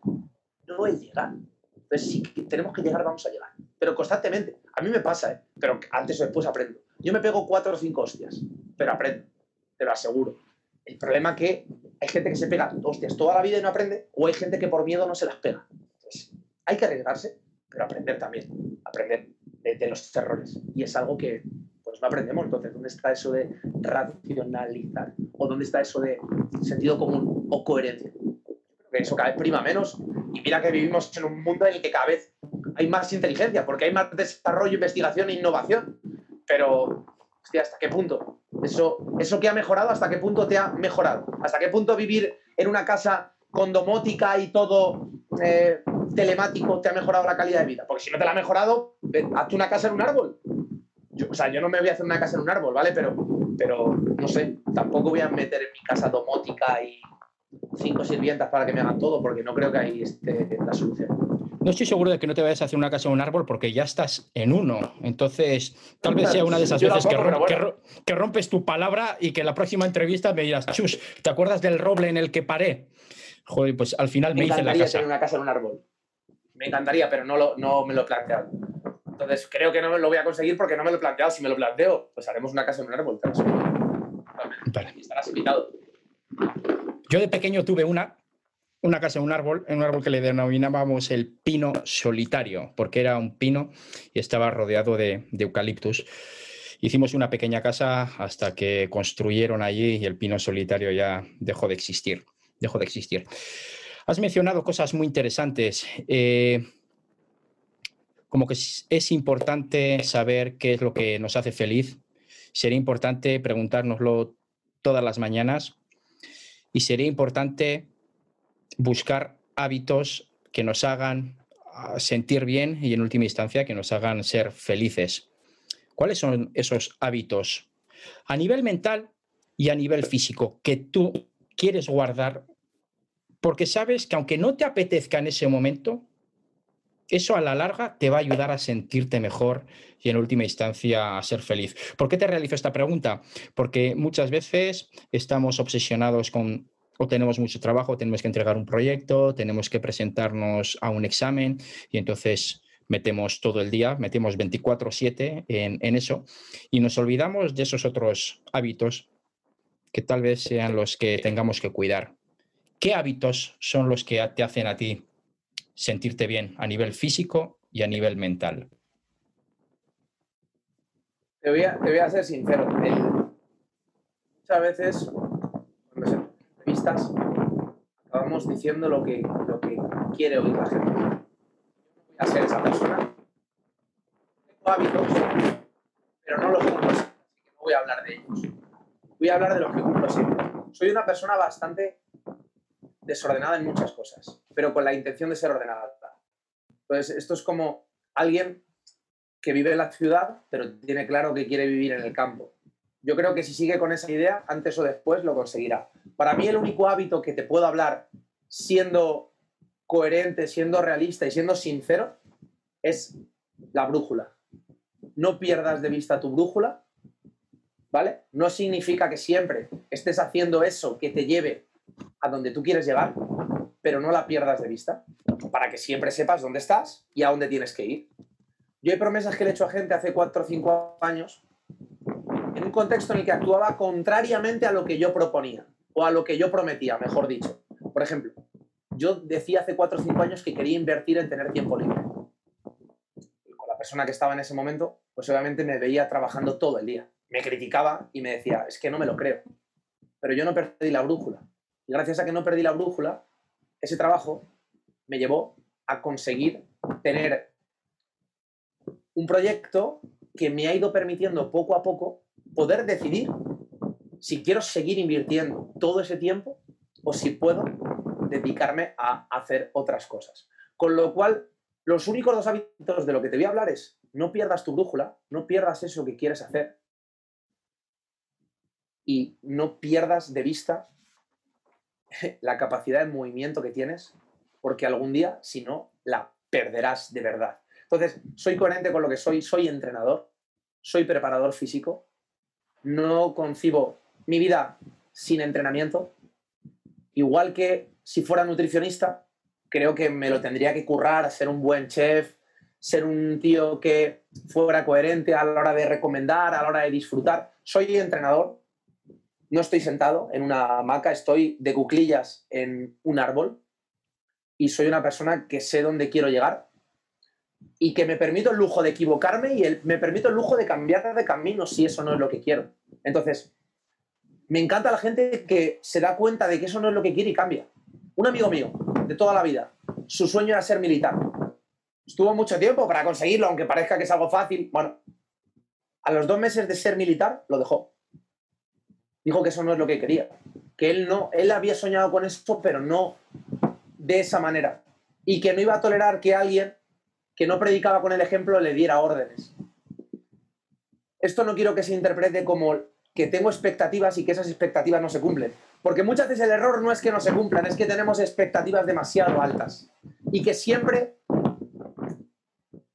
no el llegar. Entonces, si tenemos que llegar, vamos a llegar. Pero constantemente. A mí me pasa, ¿eh? Pero antes o después aprendo. Yo me pego cuatro o cinco hostias, pero aprendo. Te lo aseguro. El problema es que hay gente que se pega hostias toda la vida y no aprende, o hay gente que por miedo no se las pega. Entonces, hay que arriesgarse, pero aprender también. Aprender de, los errores. Y es algo que no aprendemos. Entonces, ¿dónde está eso de racionalizar? ¿O dónde está eso de sentido común o coherencia? que eso cada vez prima menos. Y mira que vivimos en un mundo en el que cada vez hay más inteligencia, porque hay más desarrollo, investigación e innovación. Pero, ¿hasta qué punto? Eso, eso que ha mejorado, ¿hasta qué punto te ha mejorado? ¿Hasta qué punto vivir en una casa con domótica y todo eh, telemático te ha mejorado la calidad de vida? Porque si no te la ha mejorado, hazte una casa en un árbol. Yo, o sea, yo no me voy a hacer una casa en un árbol, ¿vale? Pero, pero no sé, tampoco voy a meter en mi casa domótica y cinco sirvientas para que me hagan todo, porque no creo que ahí esté la solución. No estoy seguro de que no te vayas a hacer una casa en un árbol porque ya estás en uno. Entonces, tal vez sea una de esas veces que, rompes tu palabra y que en la próxima entrevista me dirás, chus, ¿te acuerdas del roble en el que paré? Joder, pues al final me, hice la casa. tener una casa en un árbol. Me encantaría, pero no, lo, no me lo he planteado. Entonces, creo que no lo voy a conseguir porque no me lo he planteado. Si me lo planteo, pues haremos una casa en un árbol. Vale. Estarás invitado. Yo de pequeño tuve una, una casa en un árbol, en un árbol que le denominábamos el pino solitario, porque era un pino y estaba rodeado de, eucaliptus. Hicimos una pequeña casa hasta que construyeron allí y el pino solitario ya dejó de existir. Dejó de existir. Has mencionado cosas muy interesantes. Eh, como que es importante saber qué es lo que nos hace feliz. Sería importante preguntárnoslo todas las mañanas y sería importante buscar hábitos que nos hagan ah, sentir bien y en última instancia que nos hagan ser felices. ¿Cuáles son esos hábitos a nivel mental y a nivel físico que tú quieres guardar porque sabes que aunque no te apetezca en ese momento, eso a la larga te va a ayudar a sentirte mejor y en última instancia a ser feliz. ¿Por qué te realizo esta pregunta? Porque muchas veces estamos obsesionados con o tenemos mucho trabajo, tenemos que entregar un proyecto, tenemos que presentarnos a un examen y entonces metemos todo el día, metemos 24/7 en, en eso y nos olvidamos de esos otros hábitos que tal vez sean los que tengamos que cuidar. ¿Qué hábitos son los que te hacen a ti sentirte bien a nivel físico y a nivel mental? Te voy a, ser sincero. Muchas veces, cuando se entrevistas, acabamos diciendo lo que, lo que quiere oír la gente. Voy a ser esa persona. Tengo hábitos, pero no los cumplo así que no voy a hablar de ellos. Voy a hablar de los que cumplo siempre. Soy una persona bastante desordenada en muchas cosas, pero con la intención de ser ordenada. Entonces, esto es como alguien que vive en la ciudad, pero tiene claro que quiere vivir en el campo. Yo creo que si sigue con esa idea, antes o después lo conseguirá. Para mí el único hábito que te puedo hablar siendo coherente, siendo realista y siendo sincero es la brújula. No pierdas de vista tu brújula, ¿vale? No significa que siempre estés haciendo eso que te lleve a donde tú quieres llegar, pero no la pierdas de vista, para que siempre sepas dónde estás y a dónde tienes que ir. Yo hay promesas que le he hecho a gente hace 4 o 5 años en un contexto en el que actuaba contrariamente a lo que yo proponía, o a lo que yo prometía, mejor dicho. Por ejemplo, yo decía hace 4 o 5 años que quería invertir en tener tiempo libre. Y con la persona que estaba en ese momento, pues obviamente me veía trabajando todo el día. Me criticaba y me decía, es que no me lo creo. Pero yo no perdí la brújula. Y gracias a que no perdí la brújula, ese trabajo me llevó a conseguir tener un proyecto que me ha ido permitiendo poco a poco poder decidir si quiero seguir invirtiendo todo ese tiempo o si puedo dedicarme a hacer otras cosas. Con lo cual, los únicos dos hábitos de lo que te voy a hablar es no pierdas tu brújula, no pierdas eso que quieres hacer y no pierdas de vista la capacidad de movimiento que tienes, porque algún día, si no, la perderás de verdad. Entonces, soy coherente con lo que soy, soy entrenador, soy preparador físico, no concibo mi vida sin entrenamiento, igual que si fuera nutricionista, creo que me lo tendría que currar, ser un buen chef, ser un tío que fuera coherente a la hora de recomendar, a la hora de disfrutar. Soy entrenador, no estoy sentado en una hamaca, estoy de cuclillas en un árbol y soy una persona que sé dónde quiero llegar y que me permito el lujo de equivocarme y me permito el lujo de cambiar de camino si eso no es lo que quiero. Entonces, me encanta la gente que se da cuenta de que eso no es lo que quiere y cambia. Un amigo mío de toda la vida, su sueño era ser militar. Estuvo mucho tiempo para conseguirlo, aunque parezca que es algo fácil. Bueno, a los dos meses de ser militar, lo dejó. Dijo que eso no es lo que quería. Que él no, él había soñado con eso, pero no de esa manera. Y que no iba a tolerar que alguien que no predicaba con el ejemplo le diera órdenes. Esto no quiero que se interprete como que tengo expectativas y que esas expectativas no se cumplen. Porque muchas veces el error no es que no se cumplan, es que tenemos expectativas demasiado altas. Y que siempre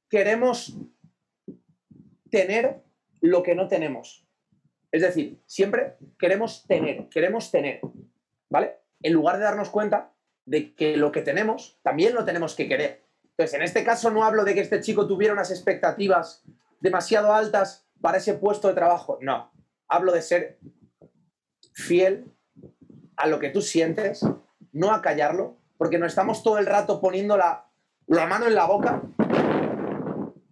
queremos tener lo que no tenemos. Es decir, siempre queremos tener, queremos tener, ¿vale? En lugar de darnos cuenta de que lo que tenemos también lo tenemos que querer. Entonces, en este caso no hablo de que este chico tuviera unas expectativas demasiado altas para ese puesto de trabajo, no. Hablo de ser fiel a lo que tú sientes, no a callarlo, porque no estamos todo el rato poniendo la, la mano en la boca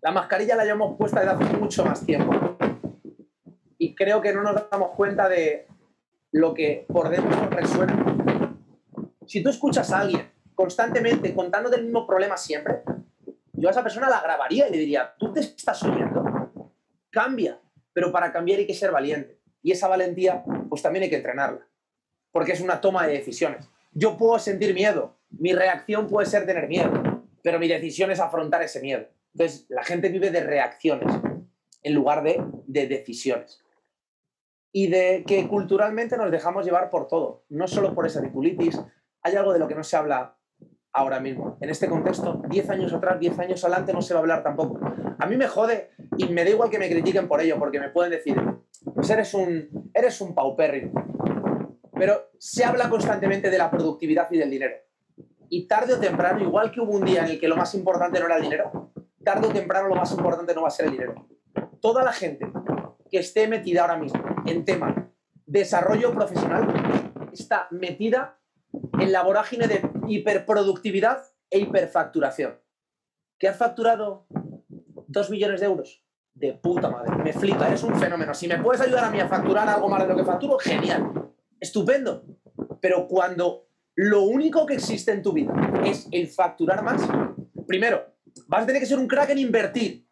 la mascarilla la llevamos puesta desde hace mucho más tiempo. Creo que no nos damos cuenta de lo que por dentro resuena. Si tú escuchas a alguien constantemente contando del mismo problema siempre, yo a esa persona la grabaría y le diría, tú te estás oyendo, cambia, pero para cambiar hay que ser valiente. Y esa valentía, pues también hay que entrenarla, porque es una toma de decisiones. Yo puedo sentir miedo, mi reacción puede ser tener miedo, pero mi decisión es afrontar ese miedo. Entonces, la gente vive de reacciones en lugar de, decisiones. Y de que culturalmente nos dejamos llevar por todo, no solo por esa ridiculitis. Hay algo de lo que no se habla ahora mismo. En este contexto, 10 años atrás, 10 años adelante, no se va a hablar tampoco. A mí me jode y me da igual que me critiquen por ello, porque me pueden decir, pues eres un, eres un paupérrimo. Pero se habla constantemente de la productividad y del dinero. Y tarde o temprano, igual que hubo un día en el que lo más importante no era el dinero, tarde o temprano lo más importante no va a ser el dinero. Toda la gente que esté metida ahora mismo en tema desarrollo profesional está metida en la vorágine de hiperproductividad e hiperfacturación. ¿Qué has facturado? Dos millones de euros. De puta madre. Me flipa, eres un fenómeno. Si me puedes ayudar a mí a facturar algo más de lo que facturo, genial. Estupendo. Pero cuando lo único que existe en tu vida es el facturar más, primero, vas a tener que ser un crack en invertir.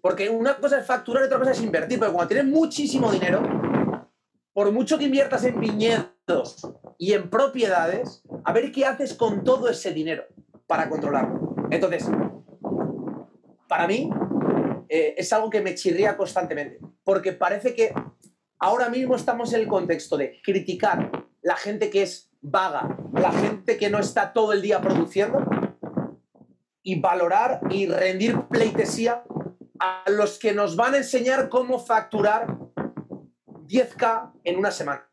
Porque una cosa es facturar y otra cosa es invertir. Porque cuando tienes muchísimo dinero, por mucho que inviertas en viñedos y en propiedades, a ver qué haces con todo ese dinero para controlarlo. Entonces, para mí eh, es algo que me chirría constantemente. Porque parece que ahora mismo estamos en el contexto de criticar la gente que es vaga, la gente que no está todo el día produciendo y valorar y rendir pleitesía a los que nos van a enseñar cómo facturar 10K en una semana.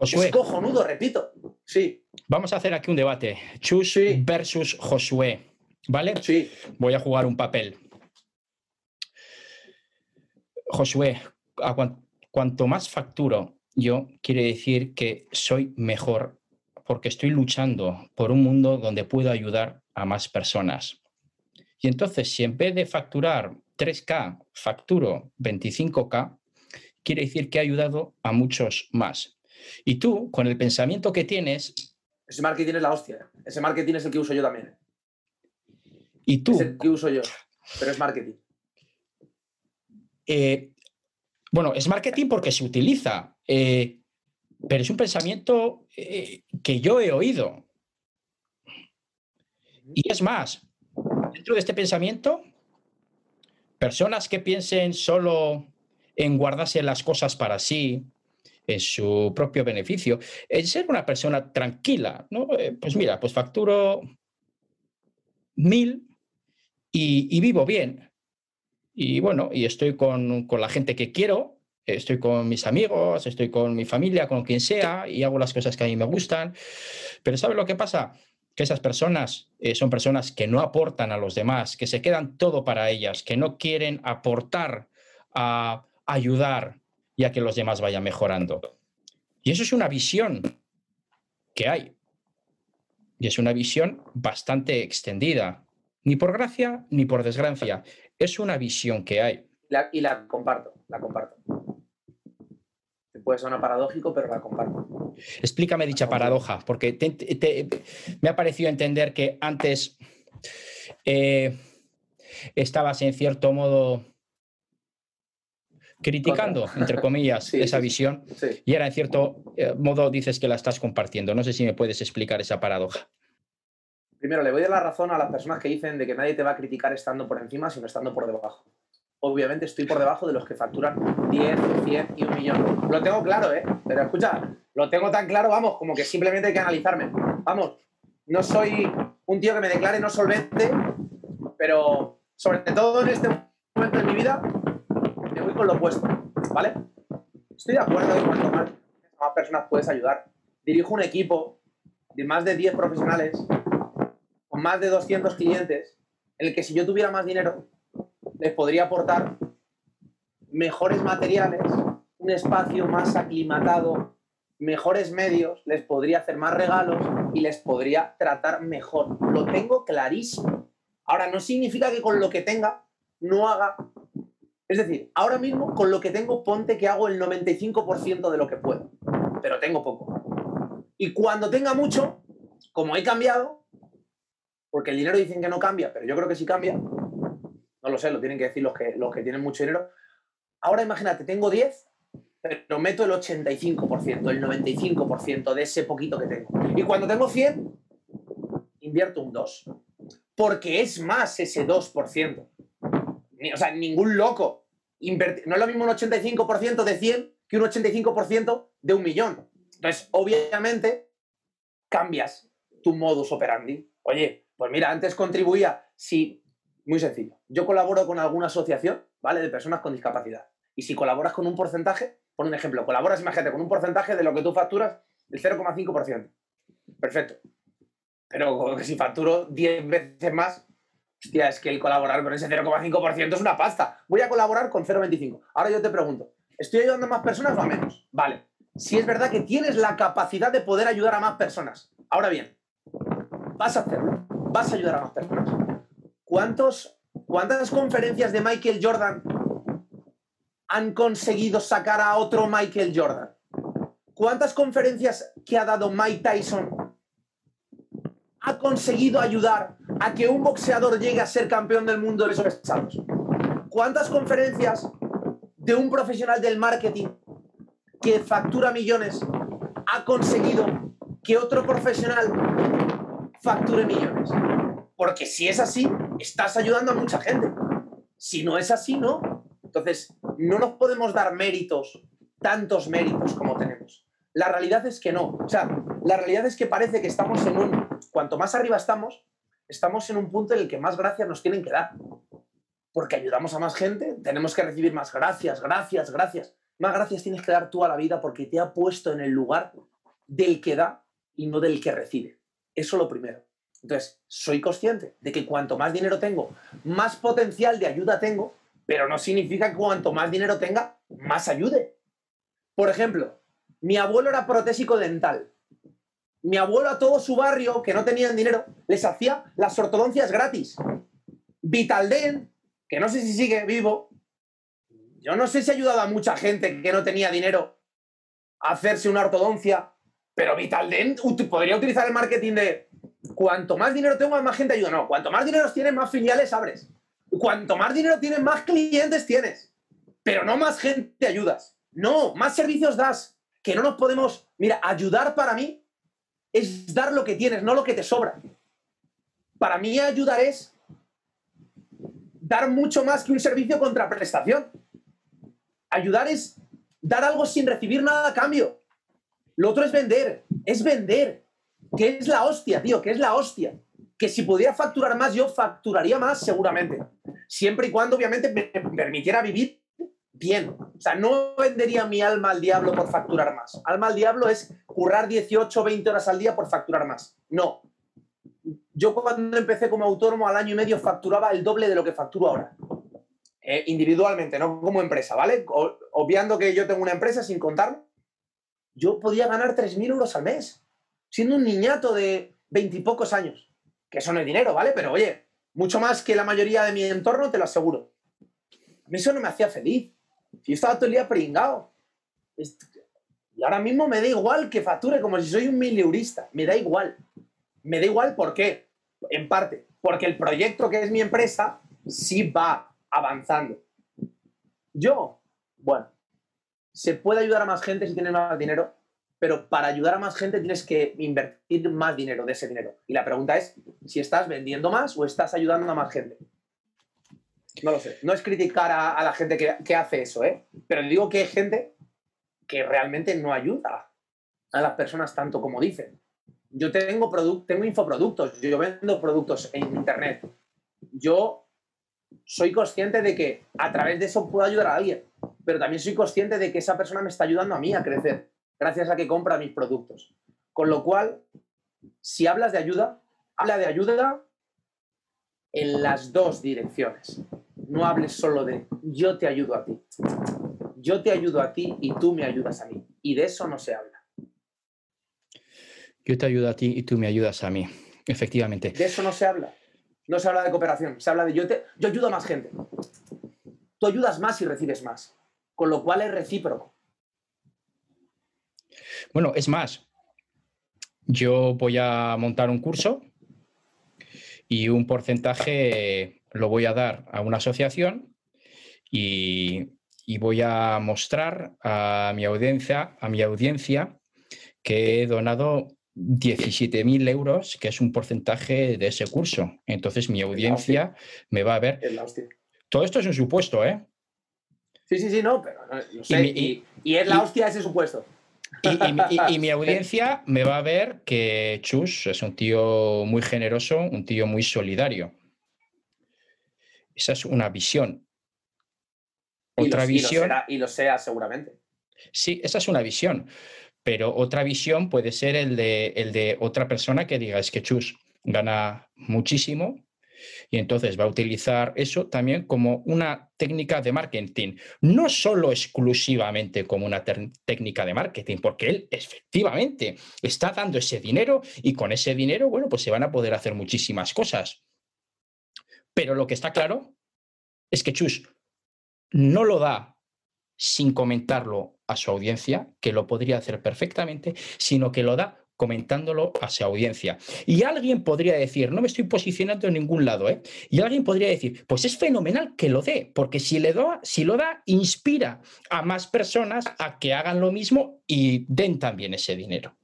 es cojonudo, repito. Sí. Vamos a hacer aquí un debate. Chus versus Josué. ¿Vale? Sí. Voy a jugar un papel. Josué, cuanto más facturo yo, quiere decir que soy mejor porque estoy luchando por un mundo donde puedo ayudar a más personas. Y entonces, si en vez de facturar 3K, facturo 25K, quiere decir que he ayudado a muchos más. Y tú, con el pensamiento que tienes... Ese marketing es la hostia. Ese marketing es el que uso yo también. Y tú... Es el que uso yo, pero es marketing. Eh, bueno, es marketing porque se utiliza, eh, pero es un pensamiento eh, que yo he oído. Y es más, dentro de este pensamiento, personas que piensen solo en guardarse las cosas para sí, en su propio beneficio, en ser una persona tranquila, ¿no? Eh, pues mira, pues facturo mil y, vivo bien. Y bueno, y estoy con, con la gente que quiero, estoy con mis amigos, estoy con mi familia, con quien sea, y hago las cosas que a mí me gustan. Pero ¿sabes lo que pasa? que esas personas eh, son personas que no aportan a los demás, que se quedan todo para ellas, que no quieren aportar a ayudar y a que los demás vayan mejorando. Y eso es una visión que hay. Y es una visión bastante extendida, ni por gracia ni por desgracia. Es una visión que hay. y la comparto, la comparto. Puede sonar paradójico, pero la comparto. Explícame dicha paradoja, porque me ha parecido entender que antes eh, estabas en cierto modo criticando, entre comillas, esa visión y ahora en cierto eh, modo dices que la estás compartiendo. No sé si me puedes explicar esa paradoja. Primero, le voy a dar la razón a las personas que dicen de que nadie te va a criticar estando por encima, sino estando por debajo obviamente estoy por debajo de los que facturan 10, 100 y un millón. Lo tengo claro, ¿eh? Pero escucha, lo tengo tan claro, vamos, como que simplemente hay que analizarme. Vamos, no soy un tío que me declare no solvente, pero sobre todo en este momento de mi vida, con lo opuesto, ¿vale? Estoy de acuerdo en cuanto más, más personas puedes ayudar. Dirijo un equipo de más de 10 profesionales, con más de 200 clientes, en el que si yo tuviera más dinero, les podría aportar mejores materiales, un espacio más aclimatado, mejores medios, les podría hacer más regalos y les podría tratar mejor. Lo tengo clarísimo. Ahora, no significa que con lo que tenga no haga... Es decir, ahora mismo con lo que tengo ponte que hago el 95% de lo que puedo, pero tengo poco. Y cuando tenga mucho, como he cambiado, porque el dinero dicen que no cambia, pero yo creo que sí cambia, no lo sé, lo tienen que decir los que, los que tienen mucho dinero. Ahora imagínate, tengo 10, pero meto el 85%, el 95% de ese poquito que tengo. Y cuando tengo 100, invierto un 2. Porque es más ese 2%. O sea, ningún loco. No es lo mismo un 85% de 100 que un 85% de un millón. Entonces, obviamente, cambias tu modus operandi. Oye, pues mira, antes contribuía, si muy sencillo. Yo colaboro con alguna asociación, ¿vale? De personas con discapacidad. Y si colaboras con un porcentaje, pon un ejemplo, colaboras, imagínate, con un porcentaje de lo que tú facturas, el 0,5%. Perfecto. Pero si facturo 10 veces más, hostia, es que el colaborar con ese 0,5% es una pasta. Voy a colaborar con 0,25. Ahora yo te pregunto, ¿estoy ayudando a más personas o a menos? Vale. Si es verdad que tienes la capacidad de poder ayudar a más personas. Ahora bien, vas a hacerlo. Vas a ayudar a más personas. ¿Cuántos, ¿Cuántas conferencias de Michael Jordan han conseguido sacar a otro Michael Jordan? ¿Cuántas conferencias que ha dado Mike Tyson ha conseguido ayudar a que un boxeador llegue a ser campeón del mundo de los pesados? ¿Cuántas conferencias de un profesional del marketing que factura millones ha conseguido que otro profesional facture millones? Porque si es así, estás ayudando a mucha gente. Si no es así, no. Entonces, no nos podemos dar méritos, tantos méritos como tenemos. La realidad es que no. O sea, la realidad es que parece que estamos en un... Cuanto más arriba estamos, estamos en un punto en el que más gracias nos tienen que dar. Porque ayudamos a más gente, tenemos que recibir más gracias, gracias, gracias. Más gracias tienes que dar tú a la vida porque te ha puesto en el lugar del que da y no del que recibe. Eso lo primero. Entonces, soy consciente de que cuanto más dinero tengo, más potencial de ayuda tengo, pero no significa que cuanto más dinero tenga, más ayude. Por ejemplo, mi abuelo era protésico dental. Mi abuelo a todo su barrio, que no tenían dinero, les hacía las ortodoncias gratis. Vitaldent, que no sé si sigue vivo, yo no sé si ha ayudado a mucha gente que no tenía dinero a hacerse una ortodoncia, pero Vitaldent podría utilizar el marketing de cuanto más dinero tengo, más gente ayuda. No, cuanto más dinero tienes, más filiales abres. Cuanto más dinero tienes, más clientes tienes. Pero no más gente ayudas. No, más servicios das. Que no nos podemos... Mira, ayudar para mí es dar lo que tienes, no lo que te sobra. Para mí ayudar es dar mucho más que un servicio contra prestación. Ayudar es dar algo sin recibir nada a cambio. Lo otro es vender, es vender que es la hostia, tío, que es la hostia. Que si pudiera facturar más, yo facturaría más seguramente. Siempre y cuando, obviamente, me permitiera vivir bien. O sea, no vendería mi alma al diablo por facturar más. Alma al diablo es currar 18 o 20 horas al día por facturar más. No. yo cuando empecé como autónomo al año y medio facturaba el doble de lo que facturo ahora. Eh, individualmente, no como empresa, ¿vale? obviando que yo tengo una empresa sin contarlo, yo podía ganar 3.000 euros al mes, siendo un niñato de veintipocos años. Que eso no es dinero, ¿vale? Pero oye, mucho más que la mayoría de mi entorno, te lo aseguro. A mí eso no me hacía feliz. Yo estaba todo el día pringado. Y ahora mismo me da igual que facture como si soy un mileurista. Me da igual. Me da igual por qué. En parte, porque el proyecto que es mi empresa sí va avanzando. Yo, bueno, se puede ayudar a más gente si tienes más dinero, pero para ayudar a más gente tienes que invertir más dinero de ese dinero. Y la pregunta es si estás vendiendo más o estás ayudando a más gente. No lo sé. No es criticar a, la gente que, hace eso, ¿eh? Pero digo que hay gente que realmente no ayuda a las personas tanto como dicen. Yo tengo, tengo infoproductos, yo vendo productos en Internet. Yo soy consciente de que a través de eso puedo ayudar a alguien, pero también soy consciente de que esa persona me está ayudando a mí a crecer gracias a que compra mis productos. Con lo cual, si hablas de ayuda, habla de ayuda en las dos direcciones. No hables solo de yo te ayudo a ti. Yo te ayudo a ti y tú me ayudas a mí. Y de eso no se habla. Yo te ayudo a ti y tú me ayudas a mí. Efectivamente. De eso no se habla. No se habla de cooperación. Se habla de yo, te, yo ayudo a más gente. Tú ayudas más y recibes más. Con lo cual es recíproco. Bueno, es más, yo voy a montar un curso y un porcentaje lo voy a dar a una asociación y, voy a mostrar a mi audiencia, a mi audiencia que he donado 17.000 euros, que es un porcentaje de ese curso. Entonces mi audiencia me va a ver. Todo esto es un supuesto, ¿eh? Sí, sí, sí, no, pero y, es la hostia ese supuesto. Y, mi audiencia me va a ver que Chus es un tío muy generoso, un tío muy solidario. Esa es una visión. Otra visión. Y lo, sea seguramente. Sí, esa es una visión. Pero otra visión puede ser el de, el de otra persona que diga, es que Chus gana muchísimo, y entonces va a utilizar eso también como una técnica de marketing, no solo exclusivamente como una técnica de marketing, porque él efectivamente está dando ese dinero y con ese dinero, bueno, pues se van a poder hacer muchísimas cosas. Pero lo que está claro es que Chus no lo da sin comentarlo a su audiencia, que lo podría hacer perfectamente, sino que lo da comentándolo a su audiencia. Y alguien podría decir, no me estoy posicionando en ningún lado, ¿eh? Y alguien podría decir, pues es fenomenal que lo dé, porque si, le da, si lo da, inspira a más personas a que hagan lo mismo y den también ese dinero.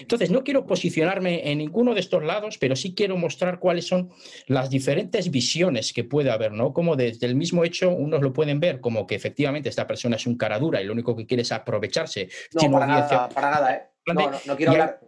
Entonces, no quiero posicionarme en ninguno de estos lados, pero sí quiero mostrar cuáles son las diferentes visiones que puede haber, ¿no? Como desde el mismo hecho, unos lo pueden ver como que efectivamente esta persona es un cara dura y lo único que quiere es aprovecharse. No, para nada, para nada, ¿eh? No, no, quiero hablar.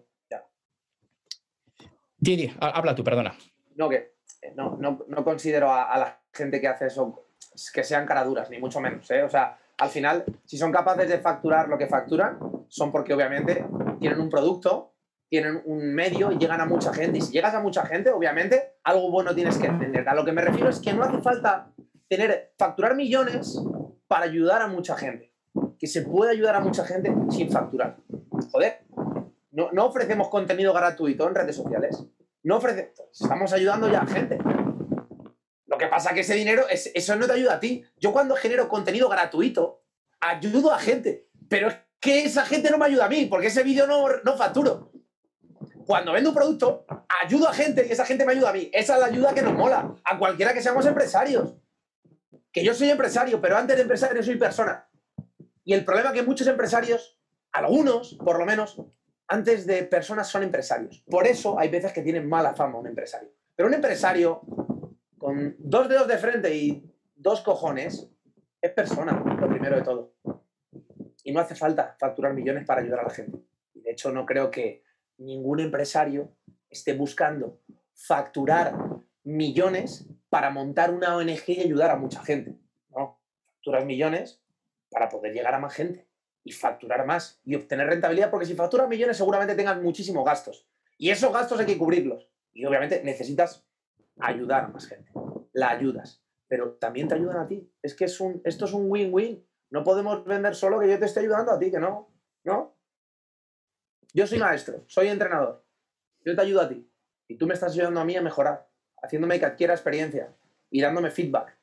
Didi, habla tú, perdona. No, que eh, no, no, considero a, la gente que hace eso que sean caraduras, ni mucho menos. ¿eh? O sea, al final, si son capaces de facturar lo que facturan, son porque obviamente tienen un producto, tienen un medio y llegan a mucha gente. Y si llegas a mucha gente, obviamente, algo bueno tienes que entender. A lo que me refiero es que no hace falta tener, facturar millones para ayudar a mucha gente. Que se puede ayudar a mucha gente sin facturar. Joder, no, ofrecemos contenido gratuito en redes sociales. No ofrecemos, estamos ayudando ya a gente. Lo que pasa es que ese dinero, eso no te ayuda a ti. Yo cuando genero contenido gratuito, ayudo a gente. Pero es que esa gente no me ayuda a mí, porque ese vídeo no, no facturo. Cuando vendo un producto, ayudo a gente y esa gente me ayuda a mí. Esa es la ayuda que nos mola. A cualquiera que seamos empresarios. Que yo soy empresario, pero antes de empresario soy persona. Y el problema es que muchos empresarios, algunos por lo menos, antes de personas son empresarios. Por eso hay veces que tienen mala fama un empresario. Pero un empresario con dos dedos de frente y dos cojones es persona, lo primero de todo. Y no hace falta facturar millones para ayudar a la gente. De hecho, no creo que ningún empresario esté buscando facturar millones para montar una ONG y ayudar a mucha gente. No, facturas millones para poder llegar a más gente y facturar más y obtener rentabilidad, porque si facturas millones seguramente tengas muchísimos gastos. Y esos gastos hay que cubrirlos. Y obviamente necesitas ayudar a más gente. La ayudas, pero también te ayudan a ti. Es que es un, esto es un win-win. No podemos vender solo que yo te esté ayudando a ti, que no. ¿No? Yo soy maestro, soy entrenador. Yo te ayudo a ti. Y tú me estás ayudando a mí a mejorar, haciéndome que adquiera experiencia y dándome feedback.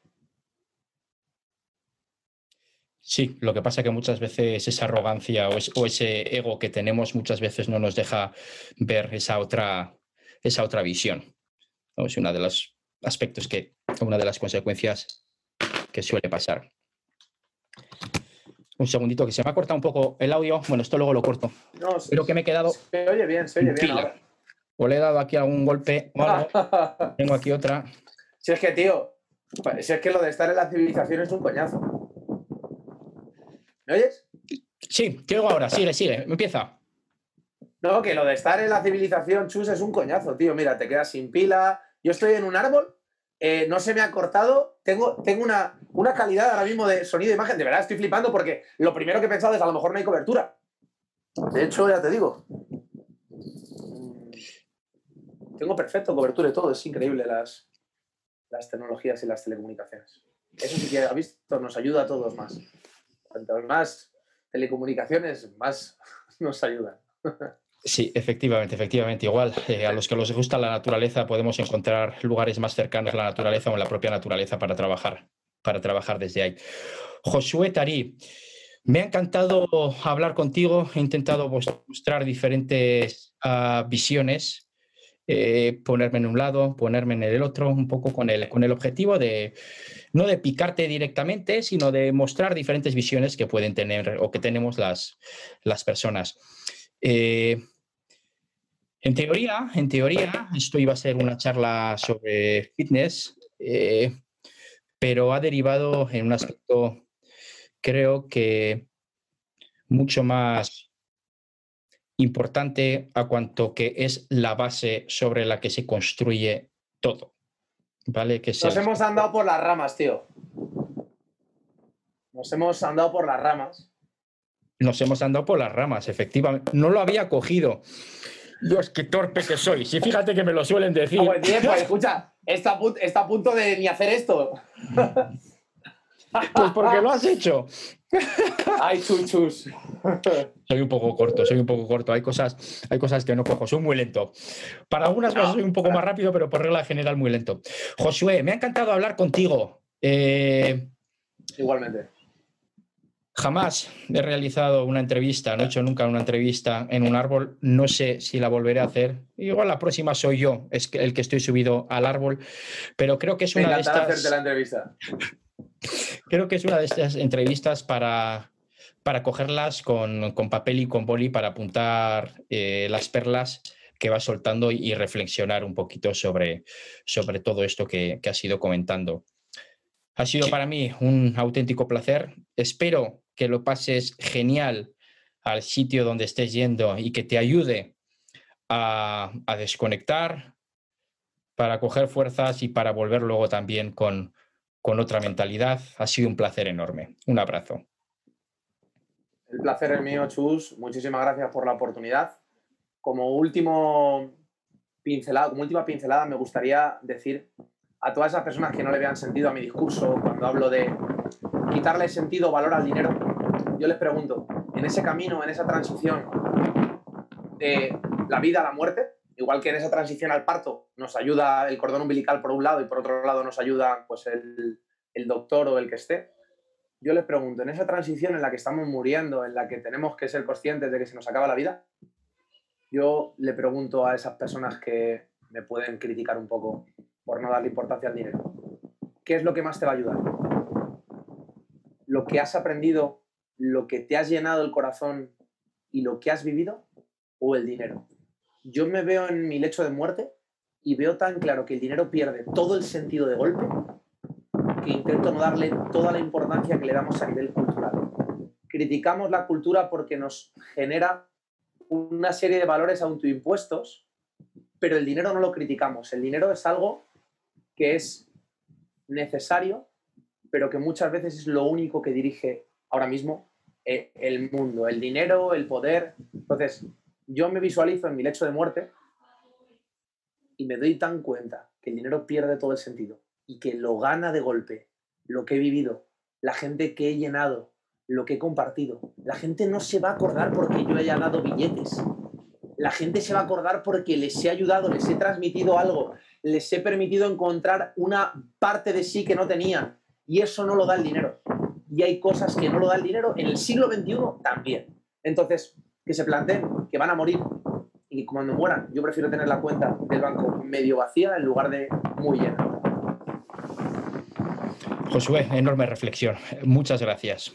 Sí, lo que pasa es que muchas veces esa arrogancia o, ese ego que tenemos muchas veces no nos deja ver esa otra, esa otra visión. Es uno de los aspectos que, una de las consecuencias que suele pasar. Un segundito, que se me ha cortado un poco el audio. Bueno, esto luego lo corto. No, Creo que me he quedado. Se oye bien, se oye bien. O le he dado aquí algún golpe Tengo aquí otra. Si es que, tío, si es que lo de estar en la civilización es un coñazo. ¿Me oyes? Sí, te oigo ahora. Sigue, sigue. Empieza. No, que lo de estar en la civilización, chus, es un coñazo, tío. Mira, te quedas sin pila. Yo estoy en un árbol, eh, no se me ha cortado. Tengo, tengo una, una calidad ahora mismo de sonido e imagen. De verdad, estoy flipando porque lo primero que he pensado es a lo mejor no hay cobertura. De hecho, ya te digo. Tengo perfecto cobertura y todo. Es increíble las, las tecnologías y las telecomunicaciones. Eso sí que ha visto, nos ayuda a todos más. Cuanto más telecomunicaciones, más nos ayudan. Sí, efectivamente, efectivamente. Igual, eh, a los que les gusta la naturaleza podemos encontrar lugares más cercanos a la naturaleza o en la propia naturaleza para trabajar, para trabajar desde ahí. Josué Tarí, me ha encantado hablar contigo. He intentado mostrar diferentes ah, visiones, eh, ponerme en un lado, ponerme en el otro, un poco con el, con el objetivo de no de picarte directamente, sino de mostrar diferentes visiones que pueden tener o que tenemos las, las personas. Eh, en teoría, en teoría, esto iba a ser una charla sobre fitness, eh, pero ha derivado en un aspecto, creo que mucho más importante a cuanto que es la base sobre la que se construye todo. ¿Vale? Que Nos hemos andado por las ramas, tío. Nos hemos andado por las ramas. Nos hemos andado por las ramas, efectivamente. No lo había cogido. Dios, qué torpe que soy. Sí, fíjate que me lo suelen decir. pues, escucha, está a, punto de ni hacer esto. Pues porque lo has hecho. Ay, chuchus. Soy un poco corto, soy un poco corto. Hay cosas, hay cosas que no cojo, soy muy lento. Para algunas cosas soy un poco más rápido, pero por regla general muy lento. Josué, me ha encantado hablar contigo. Eh, Igualmente. Jamás he realizado una entrevista, no he hecho nunca una entrevista en un árbol. No sé si la volveré a hacer. Igual la próxima soy yo, es el que estoy subido al árbol, pero creo que es una de estas. hacerte la entrevista. creo que es una de estas entrevistas para, para cogerlas con, papel y con boli para apuntar eh, las perlas que va soltando y, reflexionar un poquito sobre, sobre todo esto que, que has ido comentando. Ha sido para mí un auténtico placer. Espero que lo pases genial al sitio donde estés yendo y que te ayude a, desconectar, para coger fuerzas y para volver luego también con, con otra mentalidad. Ha sido un placer enorme. Un abrazo. El placer es mío, Chus. Muchísimas gracias por la oportunidad. Como último pincelada, como última pincelada, me gustaría decir a todas esas personas que no le vean sentido a mi discurso cuando hablo de quitarle sentido o valor al dinero, yo les pregunto, en ese camino, en esa transición de la vida a la muerte, igual que en esa transición al parto nos ayuda el cordón umbilical por un lado y por otro lado nos ayuda pues, el, el doctor o el que esté, yo les pregunto, en esa transición en la que estamos muriendo, en la que tenemos que ser conscientes de que se nos acaba la vida, yo le pregunto a esas personas que me pueden criticar un poco por no darle importancia al dinero, ¿qué es lo que más te va a ayudar? Lo que has aprendido, lo que te has llenado el corazón y lo que has vivido o el dinero. Yo me veo en mi lecho de muerte y veo tan claro que el dinero pierde todo el sentido de golpe que intento no darle toda la importancia que le damos a nivel cultural. Criticamos la cultura porque nos genera una serie de valores autoimpuestos, pero el dinero no lo criticamos. El dinero es algo que es necesario pero que muchas veces es lo único que dirige ahora mismo eh, el mundo, el dinero, el poder. Entonces, yo me visualizo en mi lecho de muerte y me doy tan cuenta que el dinero pierde todo el sentido y que lo gana de golpe lo que he vivido, la gente que he llenado, lo que he compartido. La gente no se va a acordar porque yo haya dado billetes. La gente se va a acordar porque les he ayudado, les he transmitido algo, les he permitido encontrar una parte de sí que no tenían. Y eso no lo da el dinero. Y hay cosas que no lo da el dinero en el siglo XXI también. Entonces, que se planteen que van a morir y cuando mueran, yo prefiero tener la cuenta del banco medio vacía en lugar de muy llena. Josué, enorme reflexión. Muchas gracias.